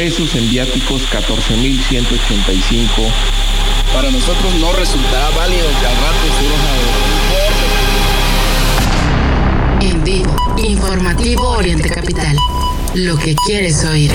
pesos, en viáticos 14,185. Para nosotros no resultará válido que al rato surja En vivo, informativo Oriente Capital. Lo que quieres oír.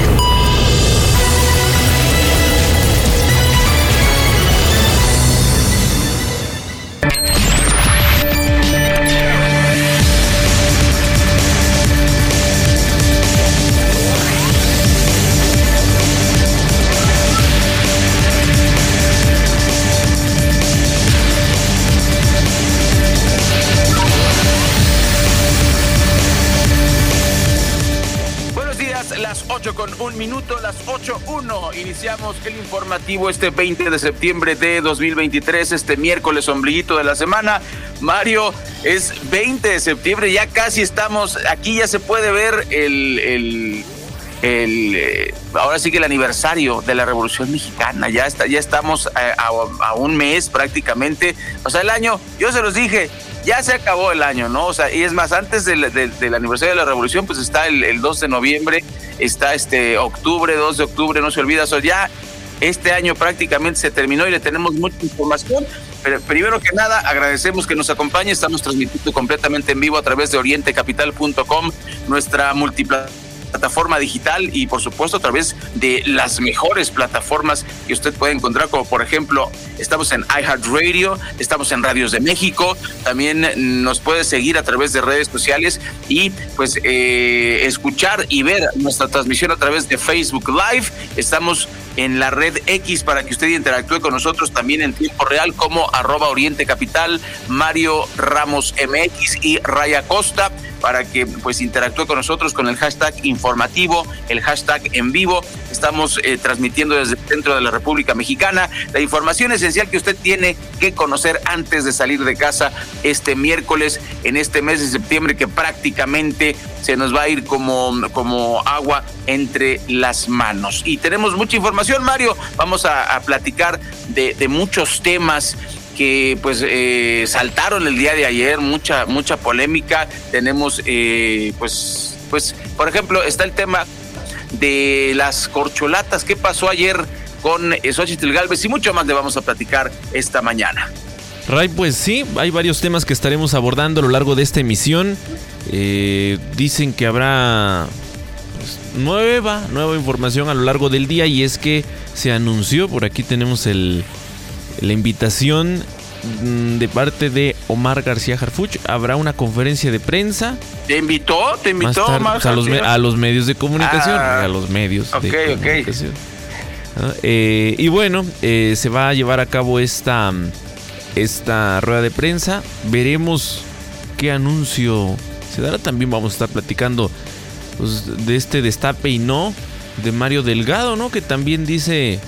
Las 8.1. Iniciamos el informativo este 20 de septiembre de 2023, este miércoles ombliguito de la semana. Mario, es 20 de septiembre, ya casi estamos, aquí ya se puede ver el, el, eh, ahora sí que el aniversario de la Revolución Mexicana, ya está, ya estamos a, a un mes prácticamente, o sea, el año, yo se los dije, ya se acabó el año, ¿no? O sea, y es más, antes del, aniversario de la revolución, pues está el, 2 de noviembre, está este octubre, 2 de octubre, no se olvida, o sea, ya este año prácticamente se terminó y le tenemos mucha información. Pero primero que nada, agradecemos que nos acompañe. Estamos transmitiendo completamente en vivo a través de orientecapital.com, nuestra multiplataforma plataforma digital y por supuesto a través de las mejores plataformas que usted puede encontrar, como por ejemplo, estamos en iHeartRadio, estamos en Radios de México, también nos puede seguir a través de redes sociales y pues eh, escuchar y ver nuestra transmisión a través de Facebook Live. Estamos en la red X para que usted interactúe con nosotros también en tiempo real como arroba Oriente Capital, Mario Ramos MX y Raya Costa para que pues interactúe con nosotros con el hashtag informativo, el hashtag en vivo. Estamos eh, transmitiendo desde el centro de la República Mexicana la información esencial que usted tiene que conocer antes de salir de casa este miércoles en este mes de septiembre que prácticamente se nos va a ir como, como agua entre las manos. Y tenemos mucha información, Mario. Vamos a, platicar de, muchos temas que pues eh, saltaron el día de ayer, mucha, mucha polémica. Tenemos eh, pues, pues, por ejemplo, está el tema de las corcholatas. ¿Qué pasó ayer con Xochitl Galvez? Y mucho más le vamos a platicar esta mañana. Ray, pues sí, hay varios temas que estaremos abordando a lo largo de esta emisión. Eh, dicen que habrá pues, nueva, nueva información a lo largo del día y es que se anunció, por aquí tenemos el, la invitación mm, de parte de Omar García Harfuch. Habrá una conferencia de prensa. ¿Te invitó? ¿Te invitó Omar pues, a, los a, los medios de comunicación. Ah, a los medios de comunicación. Eh, y bueno, eh, se va a llevar a cabo esta, esta rueda de prensa. Veremos qué anuncio se dará. También vamos a estar platicando pues, de este destape y no de Mario Delgado, ¿no? Que también dice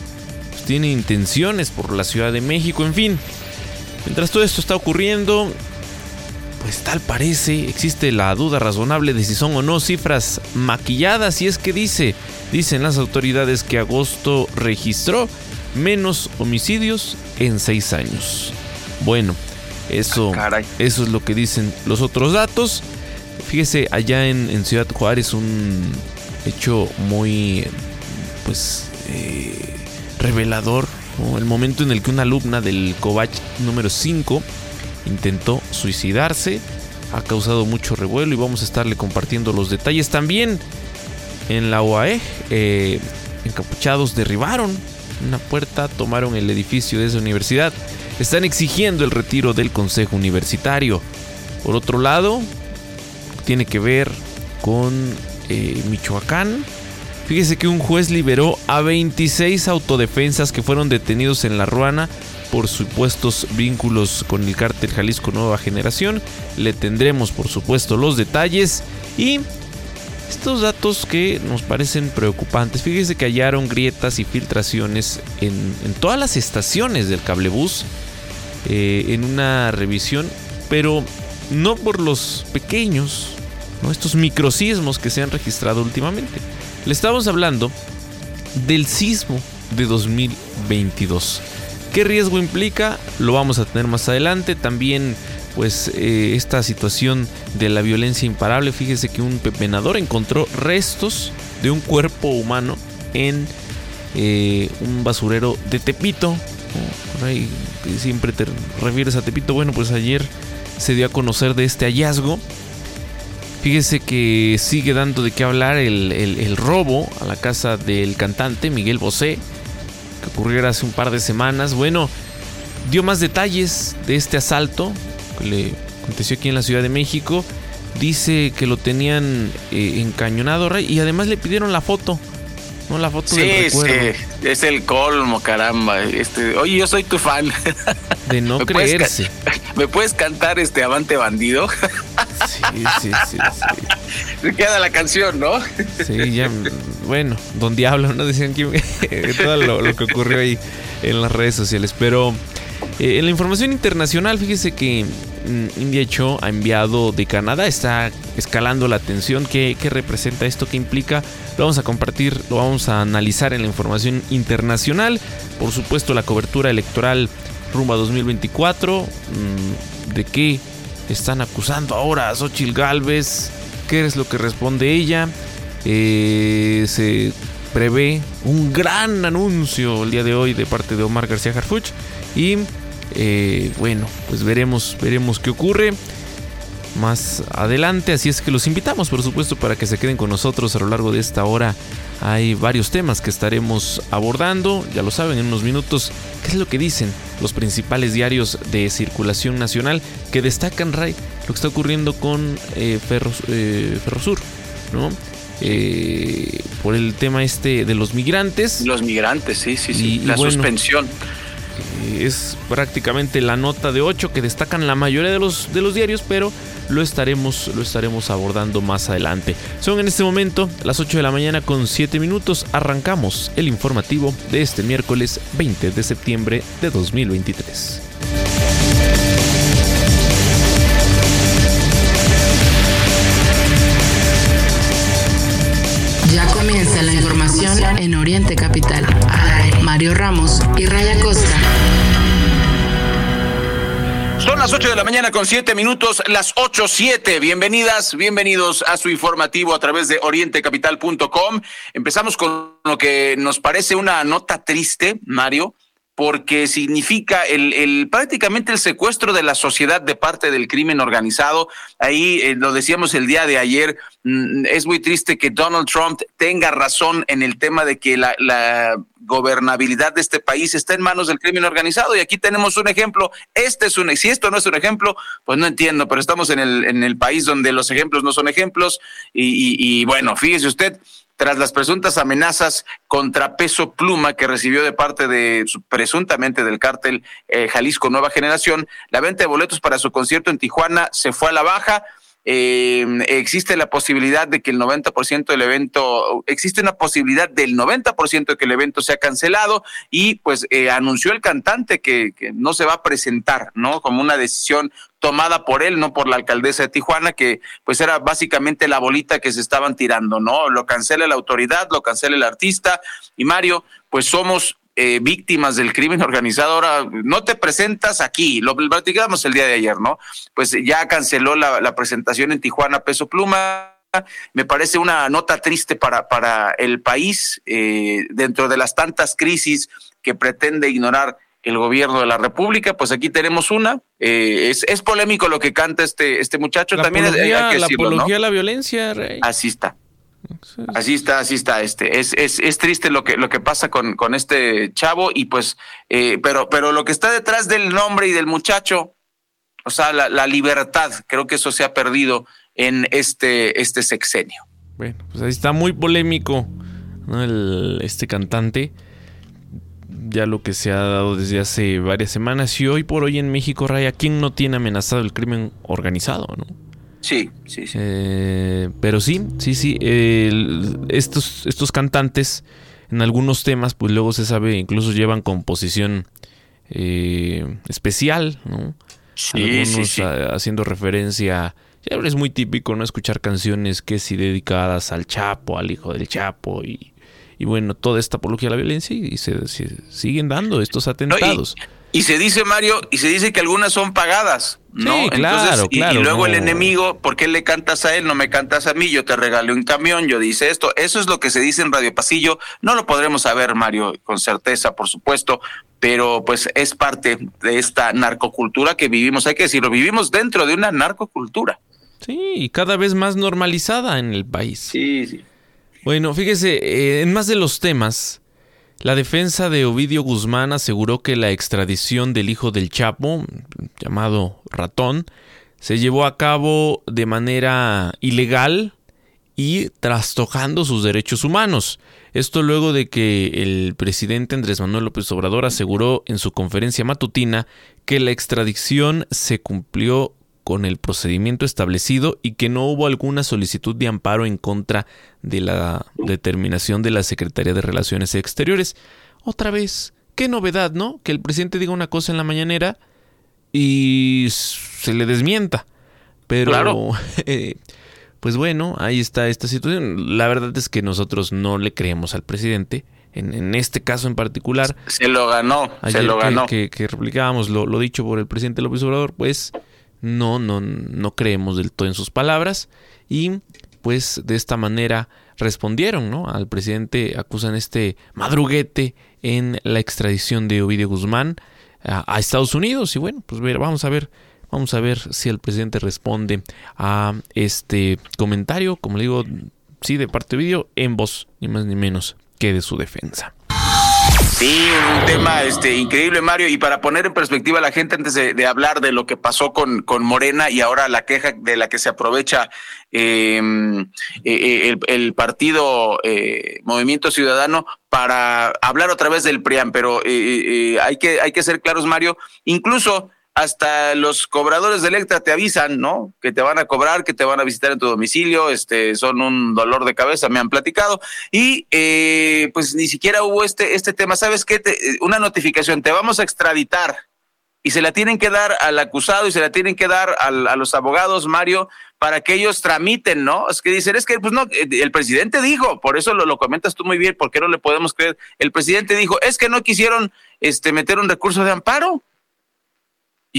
tiene intenciones por la Ciudad de México, en fin. Mientras todo esto está ocurriendo, pues tal parece, existe la duda razonable de si son o no cifras maquilladas y es que dice, dicen las autoridades que agosto registró menos homicidios en seis años. Bueno, eso, ah, eso es lo que dicen los otros datos. Fíjese, allá en, Ciudad Juárez un hecho muy, pues, eh, revelador, el momento en el que una alumna del Covach número 5 intentó suicidarse, ha causado mucho revuelo y vamos a estarle compartiendo los detalles también. En la UAE, eh, encapuchados derribaron una puerta, tomaron el edificio de esa universidad, están exigiendo el retiro del Consejo Universitario. Por otro lado, tiene que ver con eh, Michoacán, Fíjese que un juez liberó a 26 autodefensas que fueron detenidos en La Ruana por supuestos vínculos con el cártel Jalisco Nueva Generación. Le tendremos por supuesto los detalles y estos datos que nos parecen preocupantes. Fíjese que hallaron grietas y filtraciones en, todas las estaciones del cablebús eh, en una revisión, pero no por los pequeños, ¿no? estos microsismos que se han registrado últimamente le estamos hablando del sismo de 2022. ¿Qué riesgo implica? Lo vamos a tener más adelante. También, pues, eh, esta situación de la violencia imparable. Fíjese que un pepenador encontró restos de un cuerpo humano en eh, un basurero de Tepito. Siempre te refieres a Tepito. Bueno, pues ayer se dio a conocer de este hallazgo. Fíjese que sigue dando de qué hablar el, robo a la casa del cantante Miguel Bosé, que ocurrió hace un par de semanas. Bueno, dio más detalles de este asalto que le aconteció aquí en la Ciudad de México. Dice que lo tenían eh, encañonado y además le pidieron la foto. No, la foto sí, Sí, es el colmo, caramba. Este, oye, yo soy tu fan. De no creerse. ¿Me puedes cantar este Avante Bandido? Sí, sí, sí, sí. Queda la canción, ¿no? Sí, ya, bueno, Don Diablo, ¿no? Decían que todo lo, que ocurrió ahí en las redes sociales. Pero eh, en la información internacional, fíjese que mm, India Cho ha enviado de Canadá, está escalando la tensión. ¿Qué, ¿Qué, representa esto? ¿Qué implica? Lo vamos a compartir, lo vamos a analizar en la información internacional. Por supuesto, la cobertura electoral rumbo a 2024. Mm, ¿De qué están acusando ahora a Xochitl Galvez? ¿Qué es lo que responde ella? Eh, se prevé un gran anuncio el día de hoy de parte de Omar García Harfuch. Y eh, bueno, pues veremos, veremos qué ocurre más adelante. Así es que los invitamos, por supuesto, para que se queden con nosotros a lo largo de esta hora. Hay varios temas que estaremos abordando, ya lo saben, en unos minutos. ¿Qué es lo que dicen los principales diarios de circulación nacional que destacan, Ray, lo que está ocurriendo con eh, eh, Ferrosur, ¿no? Eh, por el tema este de los migrantes. Los migrantes, sí, sí, sí. la suspensión es prácticamente la nota de 8 que destacan la mayoría de los, de los diarios, pero lo estaremos, lo estaremos abordando más adelante. Son en este momento las 8 de la mañana con 7 minutos. Arrancamos el informativo de este miércoles 20 de septiembre de 2023. Ya comienza la información en Oriente Capital. Mario Ramos y Raya Costa. Son las 8 de la mañana con 7 minutos, las 8, 7. Bienvenidas, bienvenidos a su informativo a través de orientecapital.com. Empezamos con lo que nos parece una nota triste, Mario porque significa el, prácticamente el secuestro de la sociedad de parte del crimen organizado. Ahí eh, lo decíamos el día de ayer, mm, es muy triste que Donald Trump tenga razón en el tema de que la, la, gobernabilidad de este país está en manos del crimen organizado. Y aquí tenemos un ejemplo. Este es un, si esto no es un ejemplo, pues no entiendo, pero estamos en el, en el país donde los ejemplos no son ejemplos. y, y, y bueno, fíjese usted, tras las presuntas amenazas contra Peso Pluma que recibió de parte de presuntamente del cártel eh, Jalisco Nueva Generación, la venta de boletos para su concierto en Tijuana se fue a la baja. Eh, existe la posibilidad de que el 90% del evento, existe una posibilidad del 90% de que el evento sea cancelado y pues eh, anunció el cantante que, que, no se va a presentar, ¿no? Como una decisión tomada por él, no por la alcaldesa de Tijuana, que pues era básicamente la bolita que se estaban tirando, ¿no? Lo cancela la autoridad, lo cancela el artista y Mario, pues somos eh, víctimas del crimen organizado. Ahora no te presentas aquí, lo platicamos el día de ayer, ¿no? Pues ya canceló la, la presentación en Tijuana Peso Pluma. Me parece una nota triste para, para el país eh, dentro de las tantas crisis que pretende ignorar el gobierno de la República, pues aquí tenemos una. Eh, es, es, polémico lo que canta este, este muchacho. La También apología, es, la apología a la violencia, Rey. Así está. Así está, así está. Este es, es, es triste lo que lo que pasa con, con este chavo y pues, eh, pero pero lo que está detrás del nombre y del muchacho, o sea, la, la libertad, creo que eso se ha perdido en este este sexenio. Bueno, pues ahí está muy polémico ¿no? El, este cantante ya lo que se ha dado desde hace varias semanas y hoy por hoy en México, Raya, ¿quién no tiene amenazado el crimen organizado, no? Sí, sí, sí. Eh, pero sí, sí, sí. estos, estos cantantes, en algunos temas, pues luego se sabe, incluso llevan composición eh, especial, ¿no? Sí, algunos sí, sí. haciendo referencia. Ya es muy típico, ¿no? Escuchar canciones que sí dedicadas al Chapo, al hijo del Chapo y y bueno, toda esta apología a la violencia y se, se siguen dando estos atentados. No, Y se dice, Mario, y se dice que algunas son pagadas, ¿no? Sí, claro, y, claro. Y, luego el enemigo, ¿por qué le cantas a él? No me cantas a mí, yo te regalé un camión, yo dice esto. Eso es lo que se dice en Radio Pasillo. No lo podremos saber, Mario, con certeza, por supuesto, pero pues es parte de esta narcocultura que vivimos. Hay que decirlo, vivimos dentro de una narcocultura. Sí, y cada vez más normalizada en el país. Sí, sí. Bueno, fíjese, eh, en más de los temas, la defensa de Ovidio Guzmán aseguró que la extradición del hijo del Chapo, llamado Ratón, se llevó a cabo de manera ilegal y trastocando sus derechos humanos. Esto luego de que el presidente Andrés Manuel López Obrador aseguró en su conferencia matutina que la extradición se cumplió con el procedimiento establecido y que no hubo alguna solicitud de amparo en contra de la determinación de la Secretaría de Relaciones Exteriores. Otra vez, qué novedad, ¿no? Que el presidente diga una cosa en la mañanera y se le desmienta. Pero, claro. eh, pues bueno, ahí está esta situación. La verdad es que nosotros no le creemos al presidente. En, en este caso en particular. Se lo ganó, se lo que, ganó. Que, que replicábamos lo, lo dicho por el presidente López Obrador, pues no, no, no creemos del todo en sus palabras y pues de esta manera respondieron, ¿no? Al presidente acusan este madruguete en la extradición de Ovidio Guzmán a, Estados Unidos y bueno, pues ver, vamos a ver, vamos a ver si el presidente responde a este comentario, como le digo, sí de parte de Ovidio en voz ni más ni menos que de su defensa. Sí, un tema este increíble, Mario. Y para poner en perspectiva a la gente antes de, hablar de lo que pasó con, con, Morena y ahora la queja de la que se aprovecha eh, eh, el, partido eh, Movimiento Ciudadano para hablar otra vez del PRIAN. Pero hay que hay que ser claros, Mario. Incluso hasta los cobradores de Electra te avisan, ¿no? Que te van a cobrar, que te van a visitar en tu domicilio, este, son un dolor de cabeza, me han platicado. Y eh, pues ni siquiera hubo este, este tema. ¿Sabes qué? Te, una notificación, te vamos a extraditar. Y se la tienen que dar al acusado y se la tienen que dar al, a los abogados, Mario, para que ellos tramiten, ¿no? Es que dicen, es que, pues no, el presidente dijo, por eso lo, lo comentas tú muy bien, porque no le podemos creer. El presidente dijo, es que no quisieron este, meter un recurso de amparo.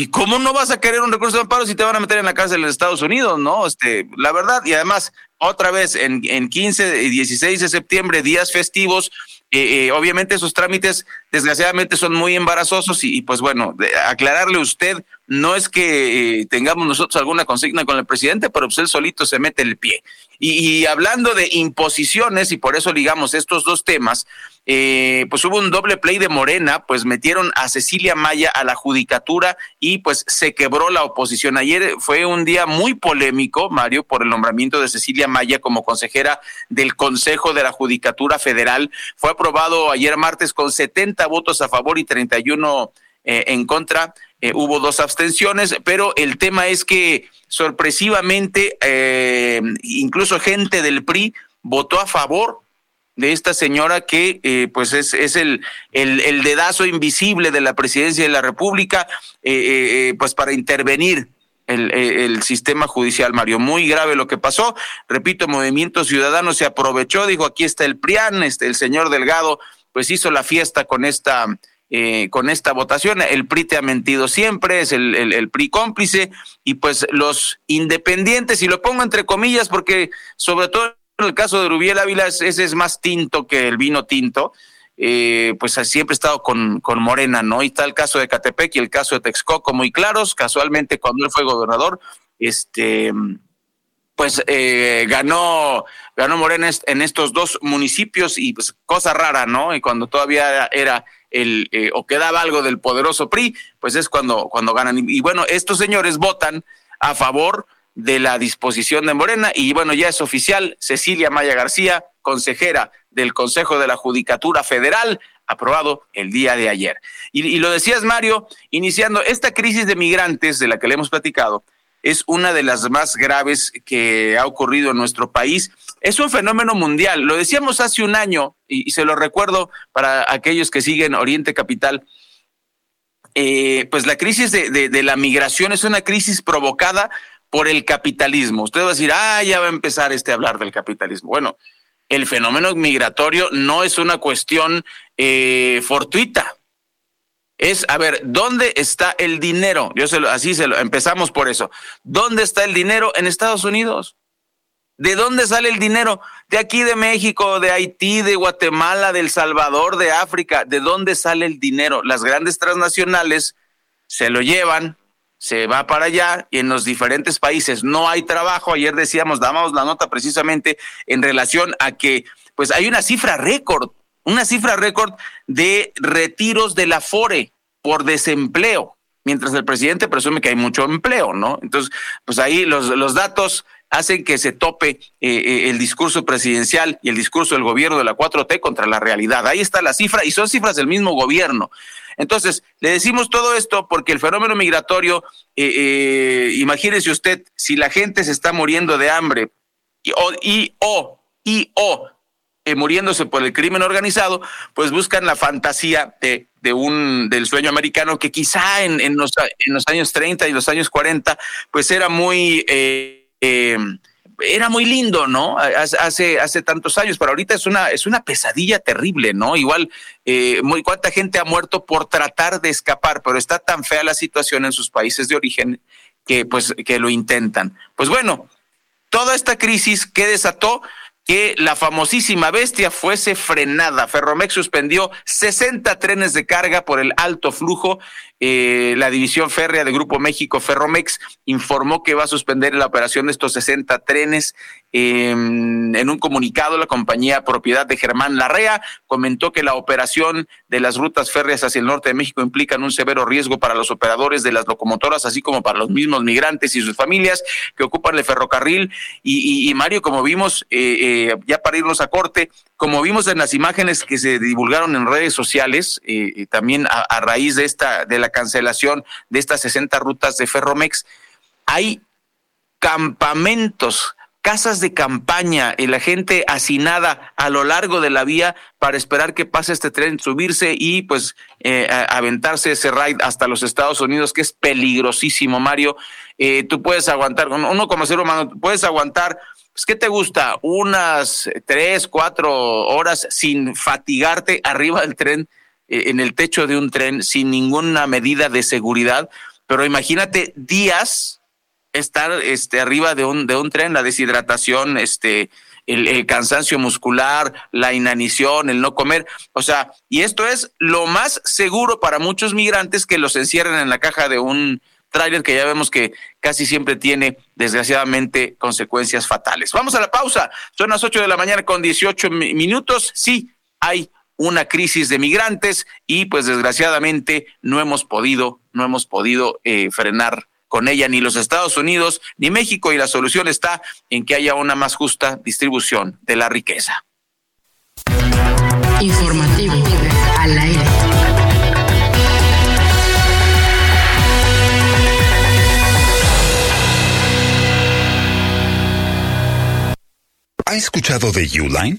¿Y cómo no vas a querer un recurso de amparo si te van a meter en la cárcel en Estados Unidos? No, este, la verdad, y además, otra vez, en, en 15 y 16 de septiembre, días festivos, eh, eh, obviamente esos trámites, desgraciadamente, son muy embarazosos y, pues bueno, de, aclararle a usted, no es que eh, tengamos nosotros alguna consigna con el presidente, pero pues él solito se mete el pie. Y, y hablando de imposiciones, y por eso ligamos estos dos temas, eh, pues hubo un doble play de Morena, pues metieron a Cecilia Maya a la judicatura y pues se quebró la oposición. Ayer fue un día muy polémico, Mario, por el nombramiento de Cecilia Maya como consejera del Consejo de la Judicatura Federal. Fue aprobado ayer martes con 70 votos a favor y 31 eh, en contra. Eh, hubo dos abstenciones, pero el tema es que sorpresivamente eh, incluso gente del PRI votó a favor de esta señora que pues es, es el, el, el, dedazo invisible de la presidencia de la República eh, eh, pues para intervenir el, el, sistema judicial, Mario. Muy grave lo que pasó. Repito, Movimiento Ciudadano se aprovechó, dijo aquí está el PRIAN, este, el señor Delgado pues hizo la fiesta con esta eh, con esta votación. El PRI te ha mentido siempre, es el, el, PRI cómplice, y pues los independientes, y lo pongo entre comillas porque sobre todo en el caso de Rubiel Ávila, ese es más tinto que el vino tinto, eh, pues siempre ha estado con, con Morena, ¿no? Y está el caso de Catepec y el caso de Texcoco muy claros, casualmente cuando él fue gobernador, este pues eh, ganó ganó Morena en estos dos municipios y pues cosa rara, ¿no? Y cuando todavía era el eh, o quedaba algo del poderoso PRI, pues es cuando cuando ganan y, bueno, estos señores votan a favor de la disposición de Morena y bueno, ya es oficial, Cecilia Maya García, consejera del Consejo de la Judicatura Federal, aprobado el día de ayer. Y, y, lo decías, Mario, iniciando esta crisis de migrantes de la que le hemos platicado, es una de las más graves que ha ocurrido en nuestro país. Es un fenómeno mundial. Lo decíamos hace un año y, se lo recuerdo para aquellos que siguen Oriente Capital. Eh, pues la crisis de la migración es una crisis provocada por el capitalismo. Usted va a decir, ah, ya va a empezar este a hablar del capitalismo. Bueno, el fenómeno migratorio no es una cuestión eh, fortuita. Es, a ver, ¿dónde está el dinero? Yo se lo, así se lo empezamos por eso. ¿Dónde está el dinero en Estados Unidos? ¿De dónde sale el dinero? De aquí, de México, de Haití, de Guatemala, de El Salvador, de África. ¿De dónde sale el dinero? Las grandes transnacionales se lo llevan, se va para allá y en los diferentes países no hay trabajo. Ayer decíamos, dábamos la nota precisamente en relación a que pues hay una cifra récord, una cifra récord de retiros de la FORE por desempleo, mientras el presidente presume que hay mucho empleo, ¿no? Entonces, pues ahí los, los datos hacen que se tope eh, eh, el discurso presidencial y el discurso del gobierno de la 4T contra la realidad. Ahí está la cifra y son cifras del mismo gobierno. Entonces, le decimos todo esto porque el fenómeno migratorio, eh, imagínese usted, si la gente se está muriendo de hambre y, o, y, o eh, muriéndose por el crimen organizado, pues buscan la fantasía de, un del sueño americano que quizá en, en, los, en los años 30 y los años 40 pues era muy eh, eh, era muy lindo, ¿no? Hace, hace tantos años, pero ahorita es una, es una pesadilla terrible, ¿no? Igual, eh, muy, cuánta gente ha muerto por tratar de escapar, pero está tan fea la situación en sus países de origen que, pues, que lo intentan. Pues bueno, toda esta crisis que desató que la famosísima bestia fuese frenada. Ferromex suspendió 60 trenes de carga por el alto flujo. Eh, la división férrea de Grupo México Ferromex informó que va a suspender la operación de estos 60 trenes. en un comunicado, la compañía propiedad de Germán Larrea comentó que la operación de las rutas férreas hacia el norte de México implican un severo riesgo para los operadores de las locomotoras, así como para los mismos migrantes y sus familias que ocupan el ferrocarril. Y, Mario, como vimos, eh, eh, ya para irnos a corte, como vimos en las imágenes que se divulgaron en redes sociales, eh, también a, a, raíz de esta, de la cancelación de estas 60 rutas de Ferromex, hay campamentos casas de campaña y la gente hacinada a lo largo de la vía para esperar que pase este tren, subirse y pues eh, aventarse ese ride hasta los Estados Unidos, que es peligrosísimo, Mario. Eh, tú puedes aguantar, uno como ser humano, puedes aguantar, pues, ¿qué te gusta? Unas tres, cuatro horas sin fatigarte arriba del tren, en el techo de un tren, sin ninguna medida de seguridad, pero imagínate días estar este, arriba de un, de un tren, la deshidratación, este, el, cansancio muscular, la inanición, el no comer. O sea, y esto es lo más seguro para muchos migrantes que los encierran en la caja de un tráiler que ya vemos que casi siempre tiene, desgraciadamente, consecuencias fatales. Vamos a la pausa. Son las 8 de la mañana con 18 minutos. Sí, hay una crisis de migrantes y pues desgraciadamente no hemos podido, no hemos podido eh, frenar con ella ni los Estados Unidos ni México y la solución está en que haya una más justa distribución de la riqueza. Informativo al aire. ¿Ha escuchado de Uline?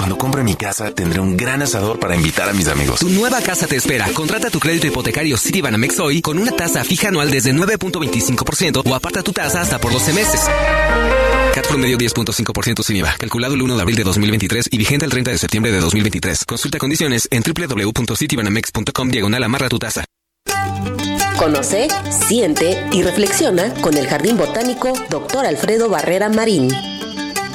Cuando compre mi casa, tendré un gran asador para invitar a mis amigos. Tu nueva casa te espera. Contrata tu crédito hipotecario Citibanamex hoy con una tasa fija anual desde 9.25% o aparta tu tasa hasta por 12 meses. CAT promedio 10.5% sin IVA. Calculado el 1 de abril de 2023 y vigente el 30 de septiembre de 2023. Consulta condiciones en www.citibanamex.com diagonal amarra tu tasa. Conoce, siente y reflexiona con el Jardín Botánico Dr. Alfredo Barrera Marín.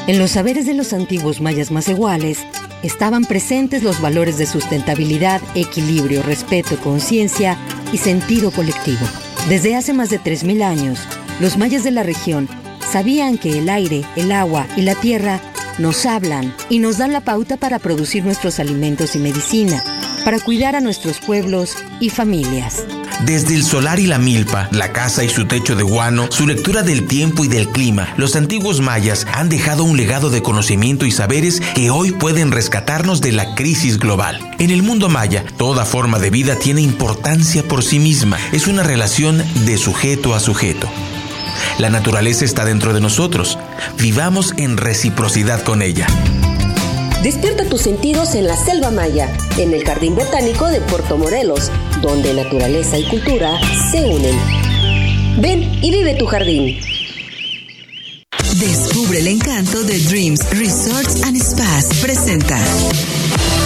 En los saberes de los antiguos mayas más iguales estaban presentes los valores de sustentabilidad, equilibrio, respeto, conciencia y sentido colectivo. Desde hace más de 3.000 años, los mayas de la región sabían que el aire, el agua y la tierra nos hablan y nos dan la pauta para producir nuestros alimentos y medicina, para cuidar a nuestros pueblos y familias. Desde el solar y la milpa, la casa y su techo de guano, su lectura del tiempo y del clima, los antiguos mayas han dejado un legado de conocimiento y saberes que hoy pueden rescatarnos de la crisis global. En el mundo maya, toda forma de vida tiene importancia por sí misma. Es una relación de sujeto a sujeto. La naturaleza está dentro de nosotros. Vivamos en reciprocidad con ella. Despierta tus sentidos en la Selva Maya, en el Jardín Botánico de Puerto Morelos, donde naturaleza y cultura se unen. Ven y vive tu jardín. Descubre el encanto de Dreams Resorts and Spas. Presenta.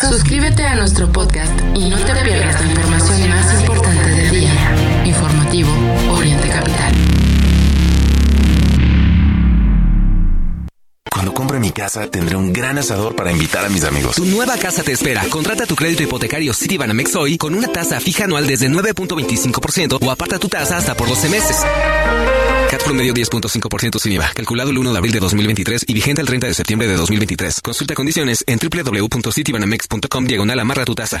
Suscríbete a nuestro podcast y no te pierdas la información más importante del día. Informativo casa, tendré un gran asador para invitar a mis amigos. Tu nueva casa te espera. Contrata tu crédito hipotecario Citibanamex hoy con una tasa fija anual desde 9.25% o aparta tu tasa hasta por 12 meses. CAT promedio 10.5% sin IVA. Calculado el 1 de abril de 2023 y vigente el 30 de septiembre de 2023. Consulta condiciones en www.citibanamex.com diagonal amarra tu tasa.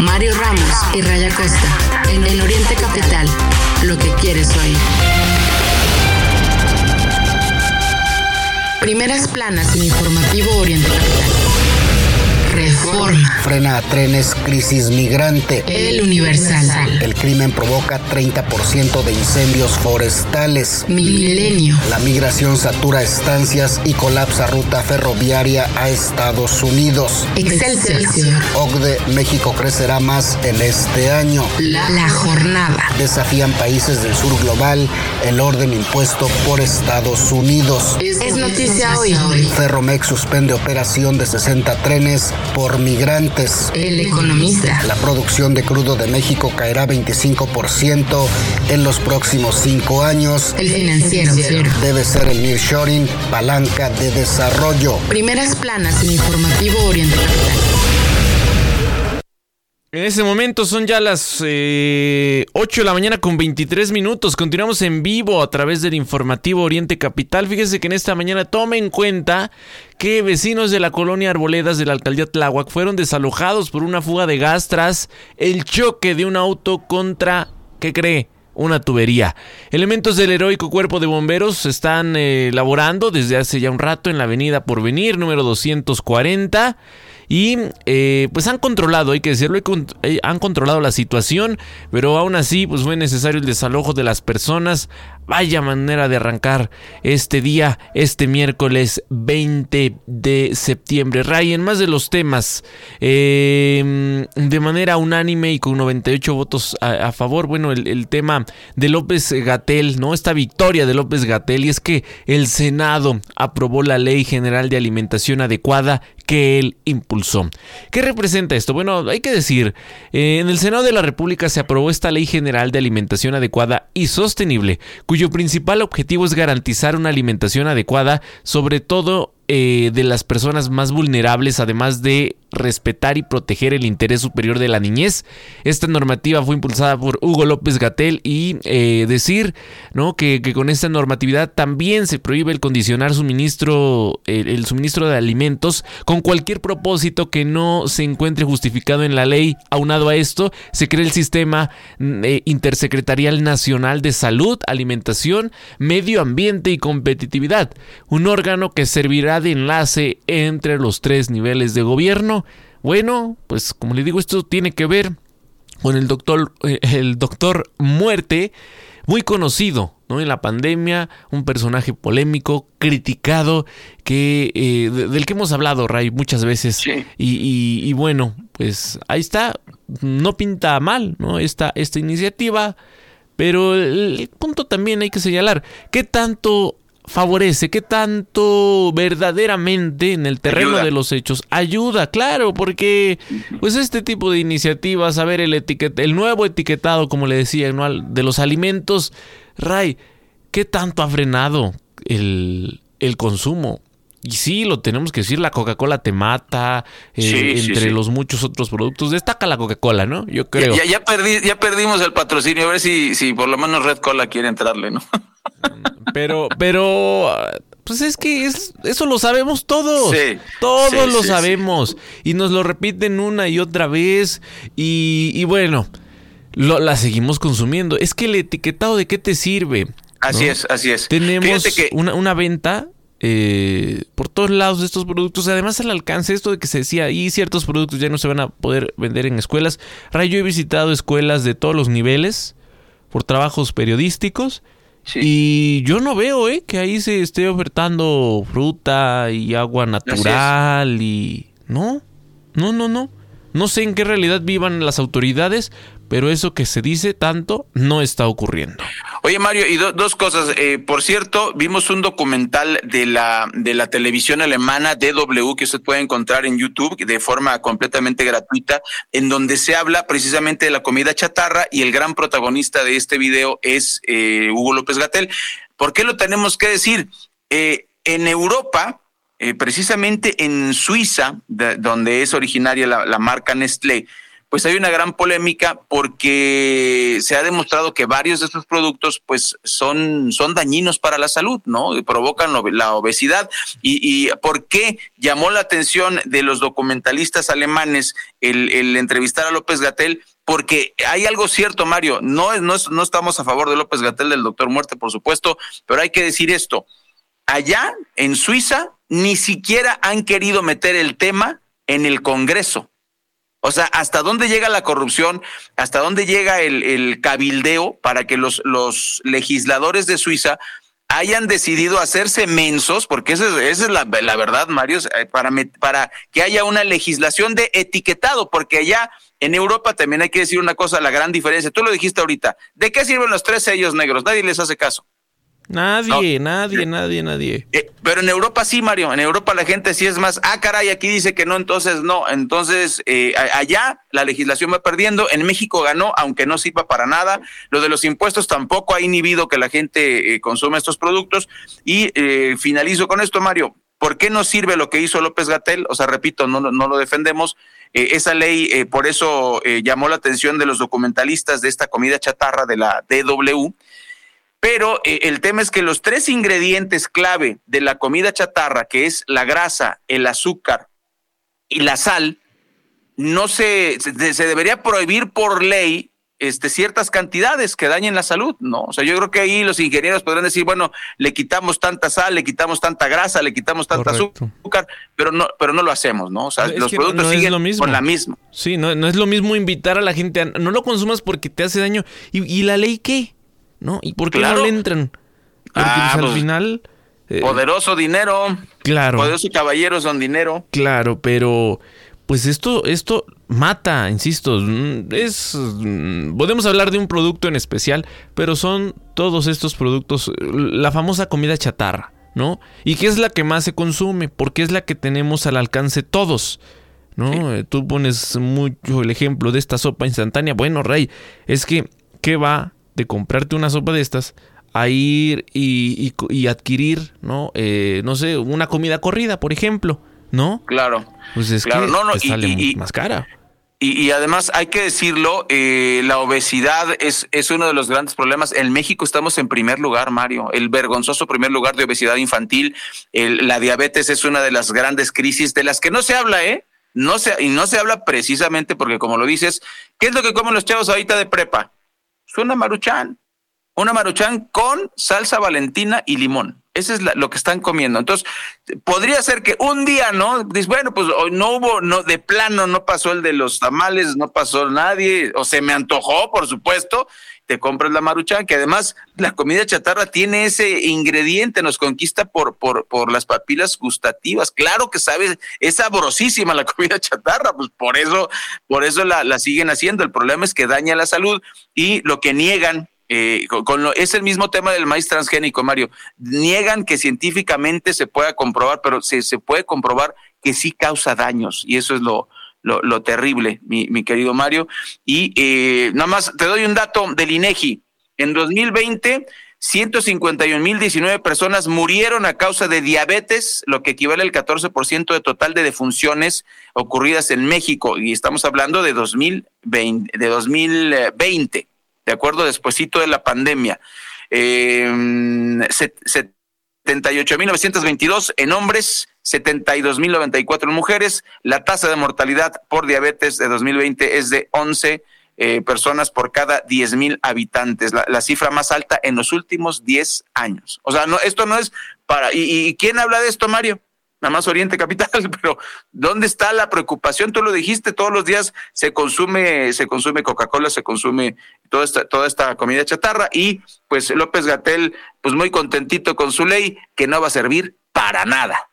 Mario Ramos y Raya Costa, en el Oriente Capital, lo que quieres oír. Primeras planas en Informativo Oriente Capital. Reforma. Frena a trenes, crisis migrante. El Universal. El crimen provoca 30% de incendios forestales. Milenio. La migración satura estancias y colapsa ruta ferroviaria a Estados Unidos. Excelsior. OCDE, México crecerá más en este año. La, la jornada. Desafían países del sur global el orden impuesto por Estados Unidos. Es, es noticia hoy. Ferromex suspende operación de 60 trenes por migrantes. El economista. La producción de crudo de México caerá 25% en los próximos cinco años. El financiero. Debe ser el nearshoring palanca de desarrollo. Primeras planas en Informativo Oriente Capital. En ese momento son ya las eh, 8 de la mañana con 23 minutos. Continuamos en vivo a través del informativo Oriente Capital. Fíjese que en esta mañana tome en cuenta que vecinos de la colonia Arboledas de la alcaldía Tláhuac fueron desalojados por una fuga de gas tras el choque de un auto contra, ¿qué cree? una tubería. Elementos del heroico cuerpo de bomberos están eh, laborando desde hace ya un rato en la avenida Porvenir, número 240. Y eh, pues han controlado, hay que decirlo, han controlado la situación, pero aún así pues fue necesario el desalojo de las personas. Vaya manera de arrancar este día, este miércoles 20 de septiembre. Ryan, más de los temas, eh, de manera unánime y con 98 votos a, a favor, bueno, el, el, tema de López Gatel, ¿no? Esta victoria de López Gatel y es que el Senado aprobó la Ley General de Alimentación Adecuada que él impulsó. ¿Qué representa esto? Bueno, hay que decir, eh, en el Senado de la República se aprobó esta Ley General de Alimentación Adecuada y Sostenible, cuyo principal objetivo es garantizar una alimentación adecuada, sobre todo eh, de las personas más vulnerables, además de respetar y proteger el interés superior de la niñez. Esta normativa fue impulsada por Hugo López Gatel y eh, decir ¿no? Que, con esta normatividad también se prohíbe el condicionar suministro, el, suministro de alimentos con cualquier propósito que no se encuentre justificado en la ley. Aunado a esto, se crea el sistema eh, intersecretarial nacional de salud, alimentación, medio ambiente y competitividad, un órgano que servirá de enlace entre los tres niveles de gobierno. Bueno, pues como le digo, esto tiene que ver con el doctor, el doctor Muerte, muy conocido, ¿no? En la pandemia, un personaje polémico, criticado, que eh, del que hemos hablado, Ray, muchas veces. Y, bueno, pues ahí está, no pinta mal, ¿no? Esta, esta iniciativa, pero el punto también hay que señalar, ¿qué tanto favorece, qué tanto verdaderamente en el terreno de los hechos ayuda, claro, porque pues este tipo de iniciativas, a ver el etiquet el nuevo etiquetado, como le decía, de los alimentos, Ray, ¿qué tanto ha frenado el, el consumo? Y sí, lo tenemos que decir, la Coca-Cola te mata, eh, entre los muchos otros productos. Destaca la Coca-Cola, ¿no? Yo creo. Ya, ya, ya perdimos el patrocinio, a ver si, si por lo menos Red Cola quiere entrarle, ¿no? Pero, pero, pues es que es, eso lo sabemos todos. todos lo sabemos. Y nos lo repiten una y otra vez. Y, bueno, lo, la seguimos consumiendo. Es que el etiquetado de qué te sirve. Así es, así es. Tenemos una, una, venta eh, por todos lados de estos productos. Además, al alcance, esto de que se decía, y ciertos productos ya no se van a poder vender en escuelas. Ray, yo he visitado escuelas de todos los niveles por trabajos periodísticos y yo no veo eh, que ahí se esté ofertando fruta y agua natural y... No, no, no, no. No sé en qué realidad vivan las autoridades, pero eso que se dice tanto no está ocurriendo. Oye Mario, y dos cosas. Eh, por cierto, vimos un documental de la, de la televisión alemana DW que usted puede encontrar en YouTube de forma completamente gratuita, en donde se habla precisamente de la comida chatarra y el gran protagonista de este video es eh, Hugo López Gatel. ¿Por qué lo tenemos que decir? Eh, en Europa, precisamente en Suiza, donde es originaria la, la marca Nestlé, pues hay una gran polémica porque se ha demostrado que varios de estos productos pues son, son dañinos para la salud, ¿no? provocan la obesidad. Y, por qué llamó la atención de los documentalistas alemanes el, entrevistar a López Gatel? Porque hay algo cierto, Mario, no, no, no estamos a favor de López Gatel, del doctor Muerte, por supuesto, pero hay que decir esto. Allá, en Suiza, ni siquiera han querido meter el tema en el Congreso. O sea, ¿hasta dónde llega la corrupción? ¿Hasta dónde llega el, cabildeo para que los, los legisladores de Suiza hayan decidido hacerse mensos, porque esa es, esa es la, la, verdad, Mario, eh, para, para que haya una legislación de etiquetado, porque allá en Europa también hay que decir una cosa, la gran diferencia, tú lo dijiste ahorita, ¿de qué sirven los tres sellos negros? Nadie les hace caso. Nadie, nadie, nadie, nadie. Eh, pero en Europa sí, Mario. En Europa la gente sí es más, ah, caray, aquí dice que no, entonces no. Entonces, eh, allá la legislación va perdiendo. En México ganó, aunque no sirva para nada. Lo de los impuestos tampoco ha inhibido que la gente eh, consuma estos productos. Y finalizo con esto, Mario. ¿Por qué no sirve lo que hizo López Gatel? O sea, repito, no, no lo defendemos. esa ley, por eso llamó la atención de los documentalistas de esta comida chatarra de la DW pero eh, el tema es que los tres ingredientes clave de la comida chatarra, que es la grasa, el azúcar y la sal, no se, se, debería prohibir por ley este, ciertas cantidades que dañen la salud, ¿no? O sea, yo creo que ahí los ingenieros podrán decir, bueno, le quitamos tanta sal, le quitamos tanta grasa, le quitamos tanta azúcar, pero no, pero no lo hacemos, ¿no? O sea, los productos siguen lo mismo. con la misma. Sí, no, no es lo mismo invitar a la gente a no lo consumas porque te hace daño. ¿Y, y la ley qué? ¿No? ¿Y por qué no le entran? Porque ah, pues, al pues, final... Eh, poderoso dinero. Claro. Poderoso caballeros son dinero. Claro, pero pues esto, esto mata, insisto, es podemos hablar de un producto en especial, pero son todos estos productos, la famosa comida chatarra, ¿no? Y qué es la que más se consume, porque es la que tenemos al alcance todos. ¿No? Eh, tú pones mucho el ejemplo de esta sopa instantánea. Bueno, Rey, es que, ¿qué va de comprarte una sopa de estas a ir y, y, adquirir, ¿no? Eh, no sé, una comida corrida, por ejemplo, ¿no? Claro. Pues es claro, que no, no, sale más cara. Y, además hay que decirlo, eh, la obesidad es, es uno de los grandes problemas. En México estamos en primer lugar, Mario, el vergonzoso primer lugar de obesidad infantil. la diabetes es una de las grandes crisis de las que no se habla, ¿eh? No se, y no se habla precisamente porque, como lo dices, ¿qué es lo que comen los chavos ahorita de prepa? Una maruchan. Una maruchan con salsa valentina y limón. Ese es lo que están comiendo. Entonces, podría ser que un día, ¿no? Dices, bueno, pues no hubo, no, de plano no pasó el de los tamales, no pasó nadie, o se me antojó, por supuesto, te compras la maruchan, que además la comida chatarra tiene ese ingrediente, nos conquista por, por, por las papilas gustativas. Claro que sabes, es sabrosísima la comida chatarra, pues por eso, por eso la, la siguen haciendo. El problema es que daña la salud y lo que niegan eh, con, lo, es el mismo tema del maíz transgénico, Mario. Niegan que científicamente se pueda comprobar, pero se, se puede comprobar que sí causa daños y eso es lo, lo, terrible, mi, mi, querido Mario. Y eh, nada más te doy un dato del INEGI. En 2020, 151.019 personas murieron a causa de diabetes, lo que equivale al 14% de total de defunciones ocurridas en México. Y estamos hablando de 2020. De 2020 de acuerdo, despuesito de la pandemia. Eh, 78.922 en hombres, 72.094 en mujeres. La tasa de mortalidad por diabetes de 2020 es de 11 eh, personas por cada 10.000 habitantes, la, la, cifra más alta en los últimos 10 años. O sea, no, esto no es para... ¿Y, y quién habla de esto, Mario? Nada más Oriente Capital, pero ¿dónde está la preocupación? Tú lo dijiste, todos los días se consume, se consume Coca-Cola, se consume toda esta, toda esta comida chatarra y pues López Gatel, pues muy contentito con su ley que no va a servir para nada.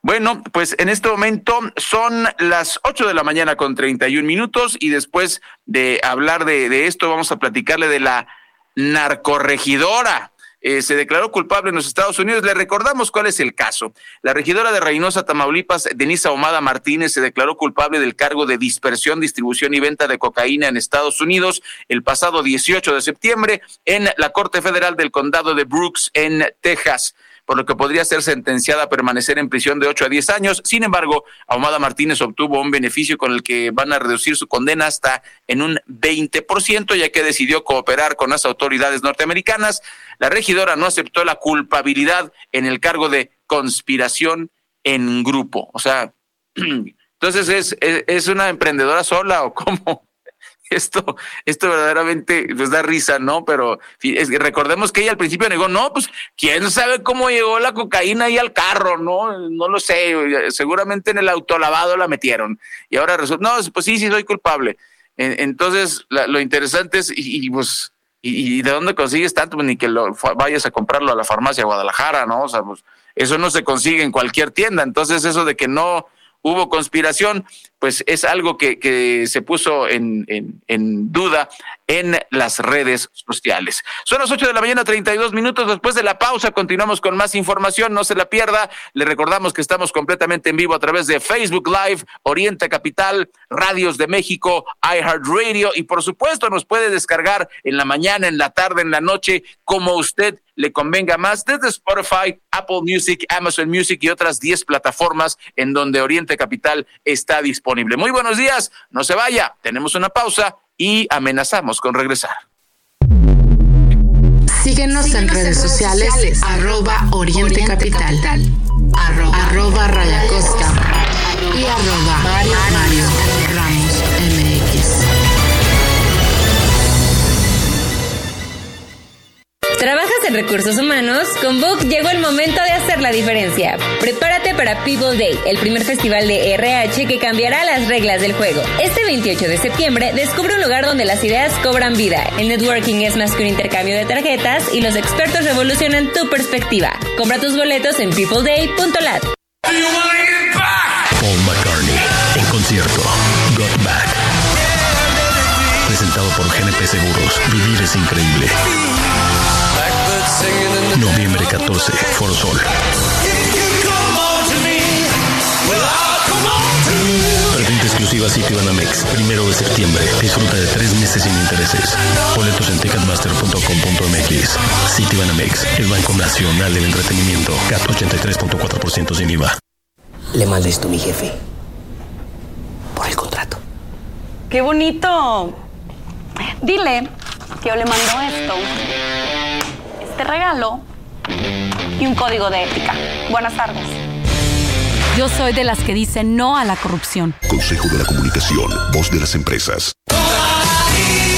Bueno, pues en este momento son las ocho de la mañana con treinta y un minutos y después de hablar de, de esto vamos a platicarle de la narcorregidora eh, se declaró culpable en los Estados Unidos. Le recordamos cuál es el caso. La regidora de Reynosa, Tamaulipas, Denisa Omada Martínez, se declaró culpable del cargo de dispersión, distribución y venta de cocaína en Estados Unidos el pasado 18 de septiembre en la Corte Federal del Condado de Brooks, en Texas por lo que podría ser sentenciada a permanecer en prisión de 8 a 10 años. Sin embargo, Ahumada Martínez obtuvo un beneficio con el que van a reducir su condena hasta en un 20%, ya que decidió cooperar con las autoridades norteamericanas. La regidora no aceptó la culpabilidad en el cargo de conspiración en grupo. O sea, entonces es, es, una emprendedora sola o cómo? esto, esto verdaderamente pues da risa, ¿no? Pero es, recordemos que ella al principio negó, no, pues quién sabe cómo llegó la cocaína ahí al carro, ¿no? No lo sé, seguramente en el autolavado la metieron. Y ahora resulta, no, pues sí, sí, soy culpable. Entonces, lo interesante es, y, pues, y, de dónde consigues tanto? Pues ni que lo vayas a comprarlo a la farmacia Guadalajara, ¿no? O sea, pues eso no se consigue en cualquier tienda. Entonces, eso de que no hubo conspiración, pues es algo que, que se puso en, en, duda en las redes sociales. Son las 8 de la mañana, 32 minutos después de la pausa. Continuamos con más información, no se la pierda. Le recordamos que estamos completamente en vivo a través de Facebook Live, Oriente Capital, Radios de México, iHeartRadio y por supuesto nos puede descargar en la mañana, en la tarde, en la noche, como usted le convenga más desde Spotify, Apple Music, Amazon Music y otras 10 plataformas en donde Oriente Capital está disponible. Muy buenos días, no se vaya, tenemos una pausa y amenazamos con regresar. Síguenos, en redes sociales, arroba Oriente, Capital, arroba, Raya y arroba Mario Ramos ¿Trabajas en recursos humanos? Con Book llegó el momento de hacer la diferencia. Prepárate para People Day, el primer festival de RH que cambiará las reglas del juego. Este 28 de septiembre descubre un lugar donde las ideas cobran vida. El networking es más que un intercambio de tarjetas y los expertos revolucionan tu perspectiva. Compra tus boletos en peopleday.lat. Paul McCartney en concierto. Got Back. Presentado por GNP Seguros. Vivir es increíble. Noviembre 14, Foro Sol. Presente exclusiva City Banamex, primero de septiembre. Disfruta de tres meses sin intereses. Boletos en ticketmaster.com.mx. City Banamex, el Banco Nacional del Entretenimiento. CAT 83.4% sin IVA. Le mandé esto a mi jefe. Por el contrato. ¡Qué bonito! Dile que yo le mando esto este regalo y un código de ética. Buenas tardes. Yo soy de las que dicen no a la corrupción. Consejo de la Comunicación, voz de las empresas.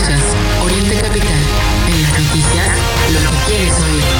Escuchas Oriente Capital. En las noticias, lo que quieres oír.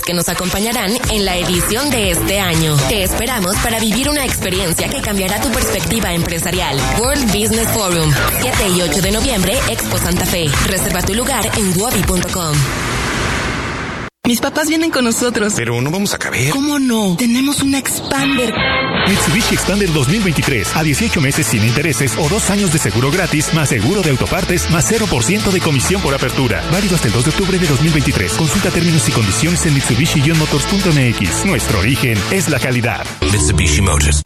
que nos acompañarán en la edición de este año. Te esperamos para vivir una experiencia que cambiará tu perspectiva empresarial. World Business Forum, 7 y 8 de noviembre, Expo Santa Fe. Reserva tu lugar en wobi.com. Mis papás vienen con nosotros. Pero no vamos a caber. ¿Cómo no? Tenemos una Expander. Mitsubishi Expander 2023 a 18 meses sin intereses o dos años de seguro gratis, más seguro de autopartes, más 0% de comisión por apertura. Válido hasta el 2 de octubre de 2023. Consulta términos y condiciones en Mitsubishi-motors.mx. Nuestro origen es la calidad. Mitsubishi Motors.